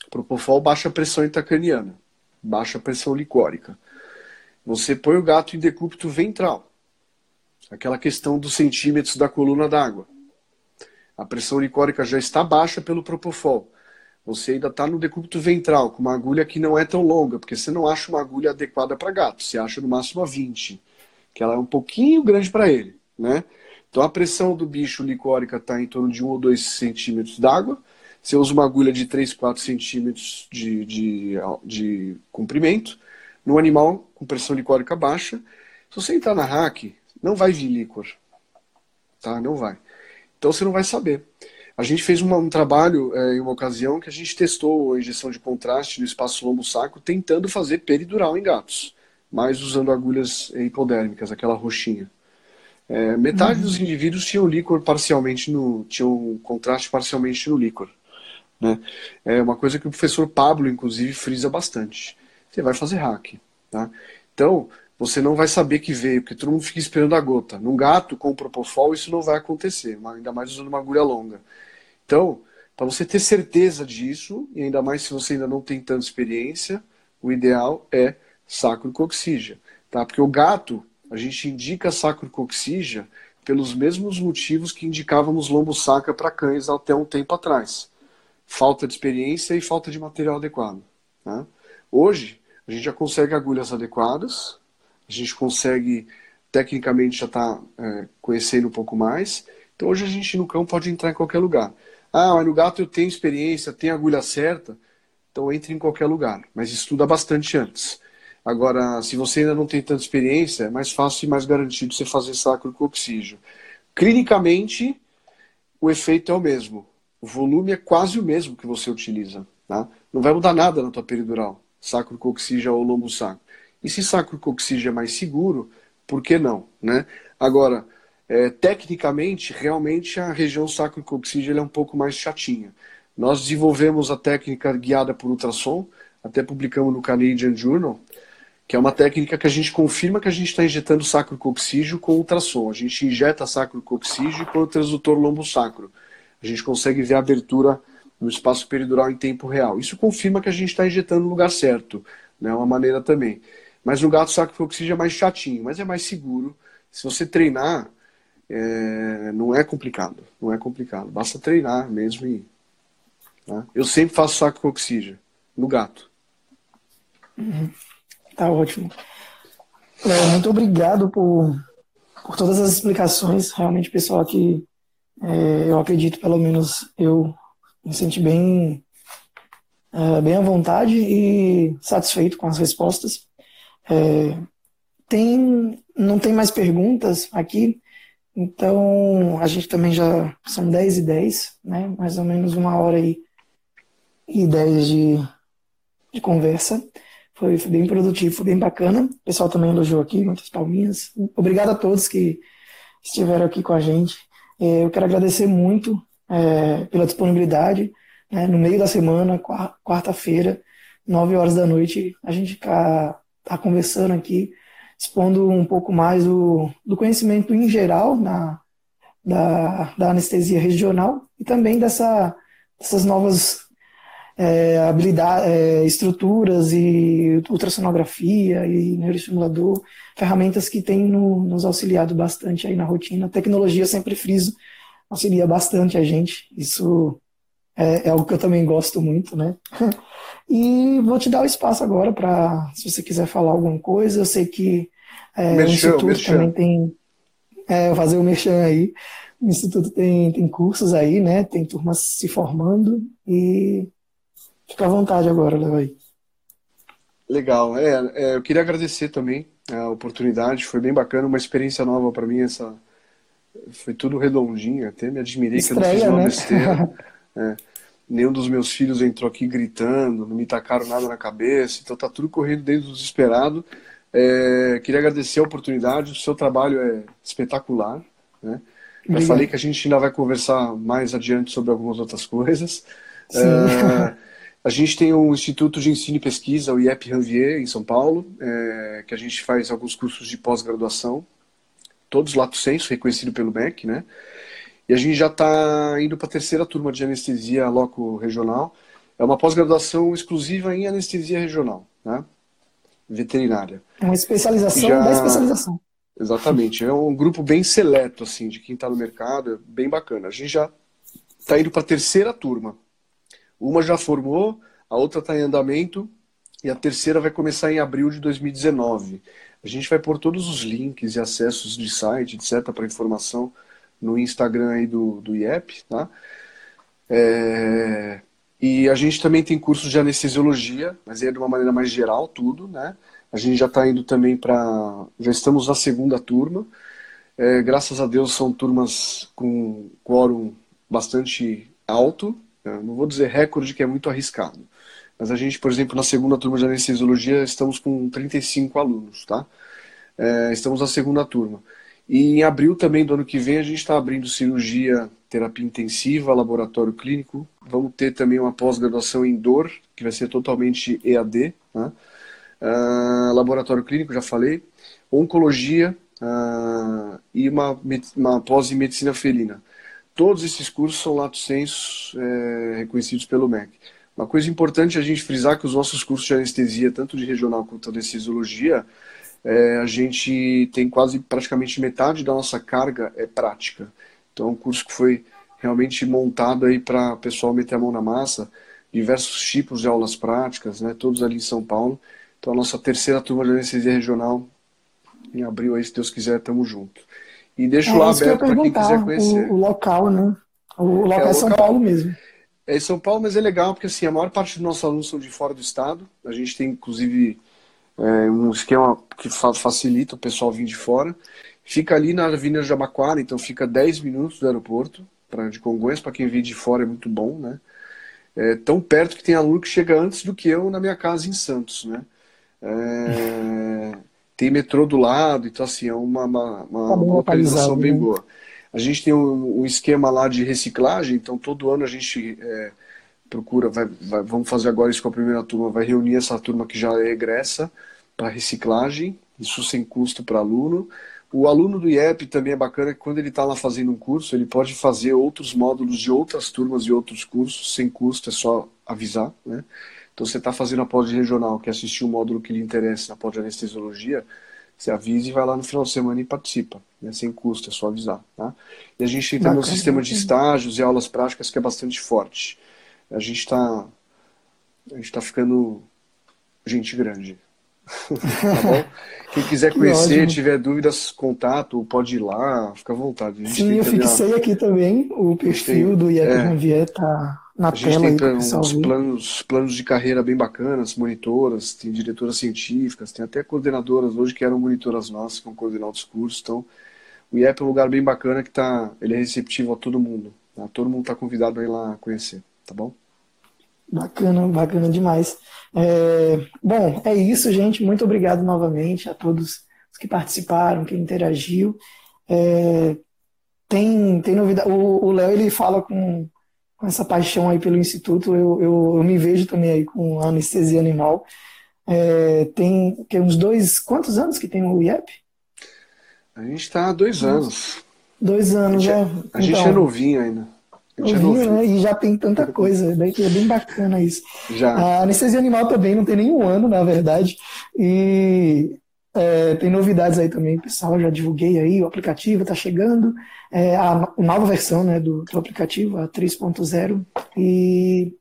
Propofol baixa a pressão intracraniana baixa pressão licórica. Você põe o gato em decúbito ventral, aquela questão dos centímetros da coluna d'água. A pressão licórica já está baixa pelo propofol. Você ainda está no decúbito ventral, com uma agulha que não é tão longa, porque você não acha uma agulha adequada para gato. Você acha no máximo a 20, que ela é um pouquinho grande para ele. Né? Então a pressão do bicho licórica está em torno de 1 ou 2 centímetros d'água. Você usa uma agulha de 3, 4 centímetros de, de, de comprimento, no animal com pressão licórica baixa. Se você entrar na hack, não vai vir líquor. Tá? Não vai. Então você não vai saber. A gente fez um trabalho é, em uma ocasião que a gente testou a injeção de contraste no espaço lombo-saco, tentando fazer peridural em gatos, mas usando agulhas hipodérmicas, aquela roxinha. É, metade uhum. dos indivíduos tinham líquor parcialmente no. tinham contraste parcialmente no líquor. Né? É uma coisa que o professor Pablo, inclusive, frisa bastante. Você vai fazer hack. Tá? Então, você não vai saber que veio, porque todo mundo fica esperando a gota. Num gato com propofol, isso não vai acontecer, ainda mais usando uma agulha longa. Então, para você ter certeza disso, e ainda mais se você ainda não tem tanta experiência, o ideal é sacrococcígia. Tá? Porque o gato, a gente indica sacrococcígia pelos mesmos motivos que indicávamos lombo sacra para cães até um tempo atrás falta de experiência e falta de material adequado. Né? Hoje, a gente já consegue agulhas adequadas, a gente consegue, tecnicamente, já está é, conhecendo um pouco mais. Então, hoje a gente no cão pode entrar em qualquer lugar. Ah, mas no gato eu tenho experiência, tenho agulha certa, então entre em qualquer lugar, mas estuda bastante antes. Agora, se você ainda não tem tanta experiência, é mais fácil e mais garantido você fazer sacro com oxígeno. Clinicamente, o efeito é o mesmo. O volume é quase o mesmo que você utiliza. Tá? Não vai mudar nada na tua peridural, sacro com oxígeno ou lombo sacro. E se sacro com oxígeno é mais seguro, por que não? Né? Agora, é, tecnicamente, realmente a região sacro com oxígeno é um pouco mais chatinha. Nós desenvolvemos a técnica guiada por ultrassom, até publicamos no Canadian Journal, que é uma técnica que a gente confirma que a gente está injetando sacro coxígeo com ultrassom. A gente injeta sacro coxígeo com o transdutor lombo-sacro. A gente consegue ver a abertura no espaço peridural em tempo real. Isso confirma que a gente está injetando no lugar certo. É né? uma maneira também. Mas no gato sacro coxígeo é mais chatinho, mas é mais seguro. Se você treinar, é... não é complicado. Não é complicado. Basta treinar mesmo e... Tá? Eu sempre faço sacro coxígeo no gato. Uhum. Tá ótimo. É, muito obrigado por, por todas as explicações. Realmente, pessoal, aqui, é, eu acredito, pelo menos eu me senti bem, é, bem à vontade e satisfeito com as respostas. É, tem, não tem mais perguntas aqui, então a gente também já são 10 e 10, né? mais ou menos uma hora e, e 10 de, de conversa. Foi, foi, bem produtivo, foi bem bacana. O pessoal também elogiou aqui, muitas palminhas. Obrigado a todos que estiveram aqui com a gente. É, eu quero agradecer muito é, pela disponibilidade. Né, no meio da semana, quarta-feira, nove horas da noite, a gente está tá conversando aqui, expondo um pouco mais do, do conhecimento em geral na, da, da anestesia regional e também dessa, dessas novas é, habilidade, é, estruturas e ultrassonografia e neuroestimulador, ferramentas que têm no, nos auxiliado bastante aí na rotina. A tecnologia, sempre friso, auxilia bastante a gente. Isso é, é algo que eu também gosto muito, né? e vou te dar o espaço agora para, se você quiser falar alguma coisa, eu sei que é, o Instituto também tem. É, fazer o merchan aí. O Instituto tem, tem cursos aí, né? Tem turmas se formando e Fica à vontade agora, Léo. Legal. É, é, eu queria agradecer também a oportunidade. Foi bem bacana, uma experiência nova para mim. Essa foi tudo redondinho. Até me admirei Estreia, que eu não fiz uma né? besteira. é. Nenhum dos meus filhos entrou aqui gritando, não me tacaram nada na cabeça. Então tá tudo correndo dentro do desesperado. É, queria agradecer a oportunidade. O seu trabalho é espetacular. Né? Já falei que a gente ainda vai conversar mais adiante sobre algumas outras coisas. Sim. É, a gente tem o Instituto de Ensino e Pesquisa, o IEP Ranvier, em São Paulo, é, que a gente faz alguns cursos de pós-graduação, todos lato senso, reconhecido pelo MEC, né? E a gente já está indo para a terceira turma de anestesia loco regional. É uma pós-graduação exclusiva em anestesia regional, né? Veterinária. Uma especialização já... da especialização. Exatamente. É um grupo bem seleto, assim, de quem está no mercado, é bem bacana. A gente já está indo para a terceira turma. Uma já formou, a outra está em andamento e a terceira vai começar em abril de 2019. A gente vai pôr todos os links e acessos de site, etc., para informação no Instagram aí do, do IEP, tá? É... E a gente também tem cursos de anestesiologia, mas é de uma maneira mais geral, tudo, né? A gente já está indo também para. Já estamos na segunda turma. É, graças a Deus são turmas com quórum bastante alto, não vou dizer recorde, que é muito arriscado. Mas a gente, por exemplo, na segunda turma de anestesiologia, estamos com 35 alunos, tá? É, estamos na segunda turma. E em abril também do ano que vem a gente está abrindo cirurgia, terapia intensiva, laboratório clínico. Vamos ter também uma pós-graduação em dor, que vai ser totalmente EAD. Né? Uh, laboratório clínico, já falei. Oncologia uh, e uma, uma pós em medicina felina. Todos esses cursos são lato senso é, reconhecidos pelo MEC. Uma coisa importante a gente frisar que os nossos cursos de anestesia, tanto de regional quanto de anestesiologia, é, a gente tem quase praticamente metade da nossa carga é prática. Então, é um curso que foi realmente montado aí para o pessoal meter a mão na massa, diversos tipos de aulas práticas, né, todos ali em São Paulo. Então, a nossa terceira turma de anestesia regional, em abril aí, se Deus quiser, estamos juntos. E deixo é, lá aberto para quem quiser conhecer. O, o, local, né? O local é, é São local, Paulo mesmo. É em São Paulo, mas é legal porque assim, a maior parte dos nossos alunos são de fora do estado. A gente tem, inclusive, é um esquema que fa facilita o pessoal vir de fora. Fica ali na Avenida Jabaquara, então fica 10 minutos do aeroporto pra, de Congonhas, para quem vem de fora é muito bom, né? É tão perto que tem aluno que chega antes do que eu na minha casa em Santos, né? É, tem metrô do lado, então assim, é uma, uma, uma, tá uma localização bem né? boa. A gente tem um, um, esquema lá de reciclagem, então todo ano a gente é, procura, vai, vai, vamos fazer agora isso com a primeira turma, vai reunir essa turma que já egressa para reciclagem, isso sem custo para aluno. O aluno do IEP também é bacana que quando ele está lá fazendo um curso, ele pode fazer outros módulos de outras turmas e outros cursos sem custo, é só avisar, né? Então você está fazendo a pós regional, quer assistir um módulo que lhe interessa na pós de anestesiologia, você avisa e vai lá no final de semana e participa, né? sem custo, é só avisar. Tá? E a gente tem também um sistema de estágios e aulas práticas que é bastante forte. A gente está a gente tá ficando gente grande. tá bom? Quem quiser conhecer, tiver dúvidas, contato, pode ir lá, fica à vontade. Sim, eu fixei a... aqui também o perfil tem, do IEP é, Javier, tá na a tela. Gente tem uns planos, planos de carreira bem bacanas, monitoras, tem diretoras científicas, tem até coordenadoras hoje que eram monitoras nossas, que vão coordenar outros cursos. Então, o IEP é um lugar bem bacana que tá, ele é receptivo a todo mundo. Tá? Todo mundo está convidado a ir lá conhecer, tá bom? Bacana, bacana demais. É, bom, é isso, gente. Muito obrigado novamente a todos os que participaram, que interagiu. É, tem, tem novidade. O Léo ele fala com, com essa paixão aí pelo instituto. Eu, eu, eu me vejo também aí com a anestesia animal. É, tem que uns dois. Quantos anos que tem o IEP? A gente está há dois anos. Dois anos, a gente, né? A gente é então, novinho ainda. Ouviu, né? E já tem tanta coisa, daí que é bem bacana isso. Já. A anestesia animal também não tem nenhum ano, na verdade. E é, tem novidades aí também, pessoal. Já divulguei aí, o aplicativo está chegando. É, a nova versão né, do, do aplicativo, a 3.0. E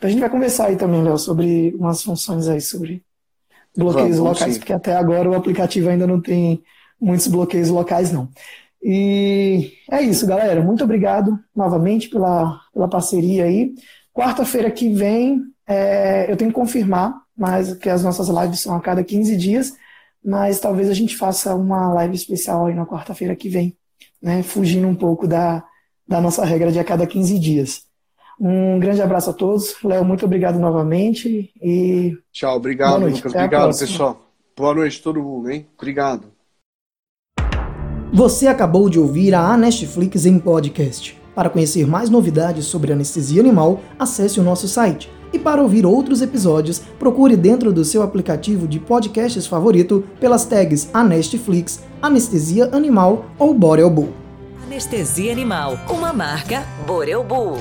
a gente vai conversar aí também, Léo, sobre umas funções aí, sobre bloqueios vamos, locais, sim. porque até agora o aplicativo ainda não tem muitos bloqueios locais, não. E é isso, galera. Muito obrigado novamente pela, pela parceria aí. Quarta-feira que vem, é, eu tenho que confirmar, mas que as nossas lives são a cada 15 dias, mas talvez a gente faça uma live especial aí na quarta-feira que vem, né? Fugindo um pouco da, da nossa regra de a cada 15 dias. Um grande abraço a todos. Léo, muito obrigado novamente. E. Tchau, obrigado, Lucas. Obrigado, pessoal. Boa noite todo mundo, hein? Obrigado. Você acabou de ouvir a Anestflix em podcast. Para conhecer mais novidades sobre anestesia animal, acesse o nosso site. E para ouvir outros episódios, procure dentro do seu aplicativo de podcasts favorito pelas tags Anestflix, Anestesia Animal ou Boreal Bull. Anestesia Animal, uma marca Boreal Bull.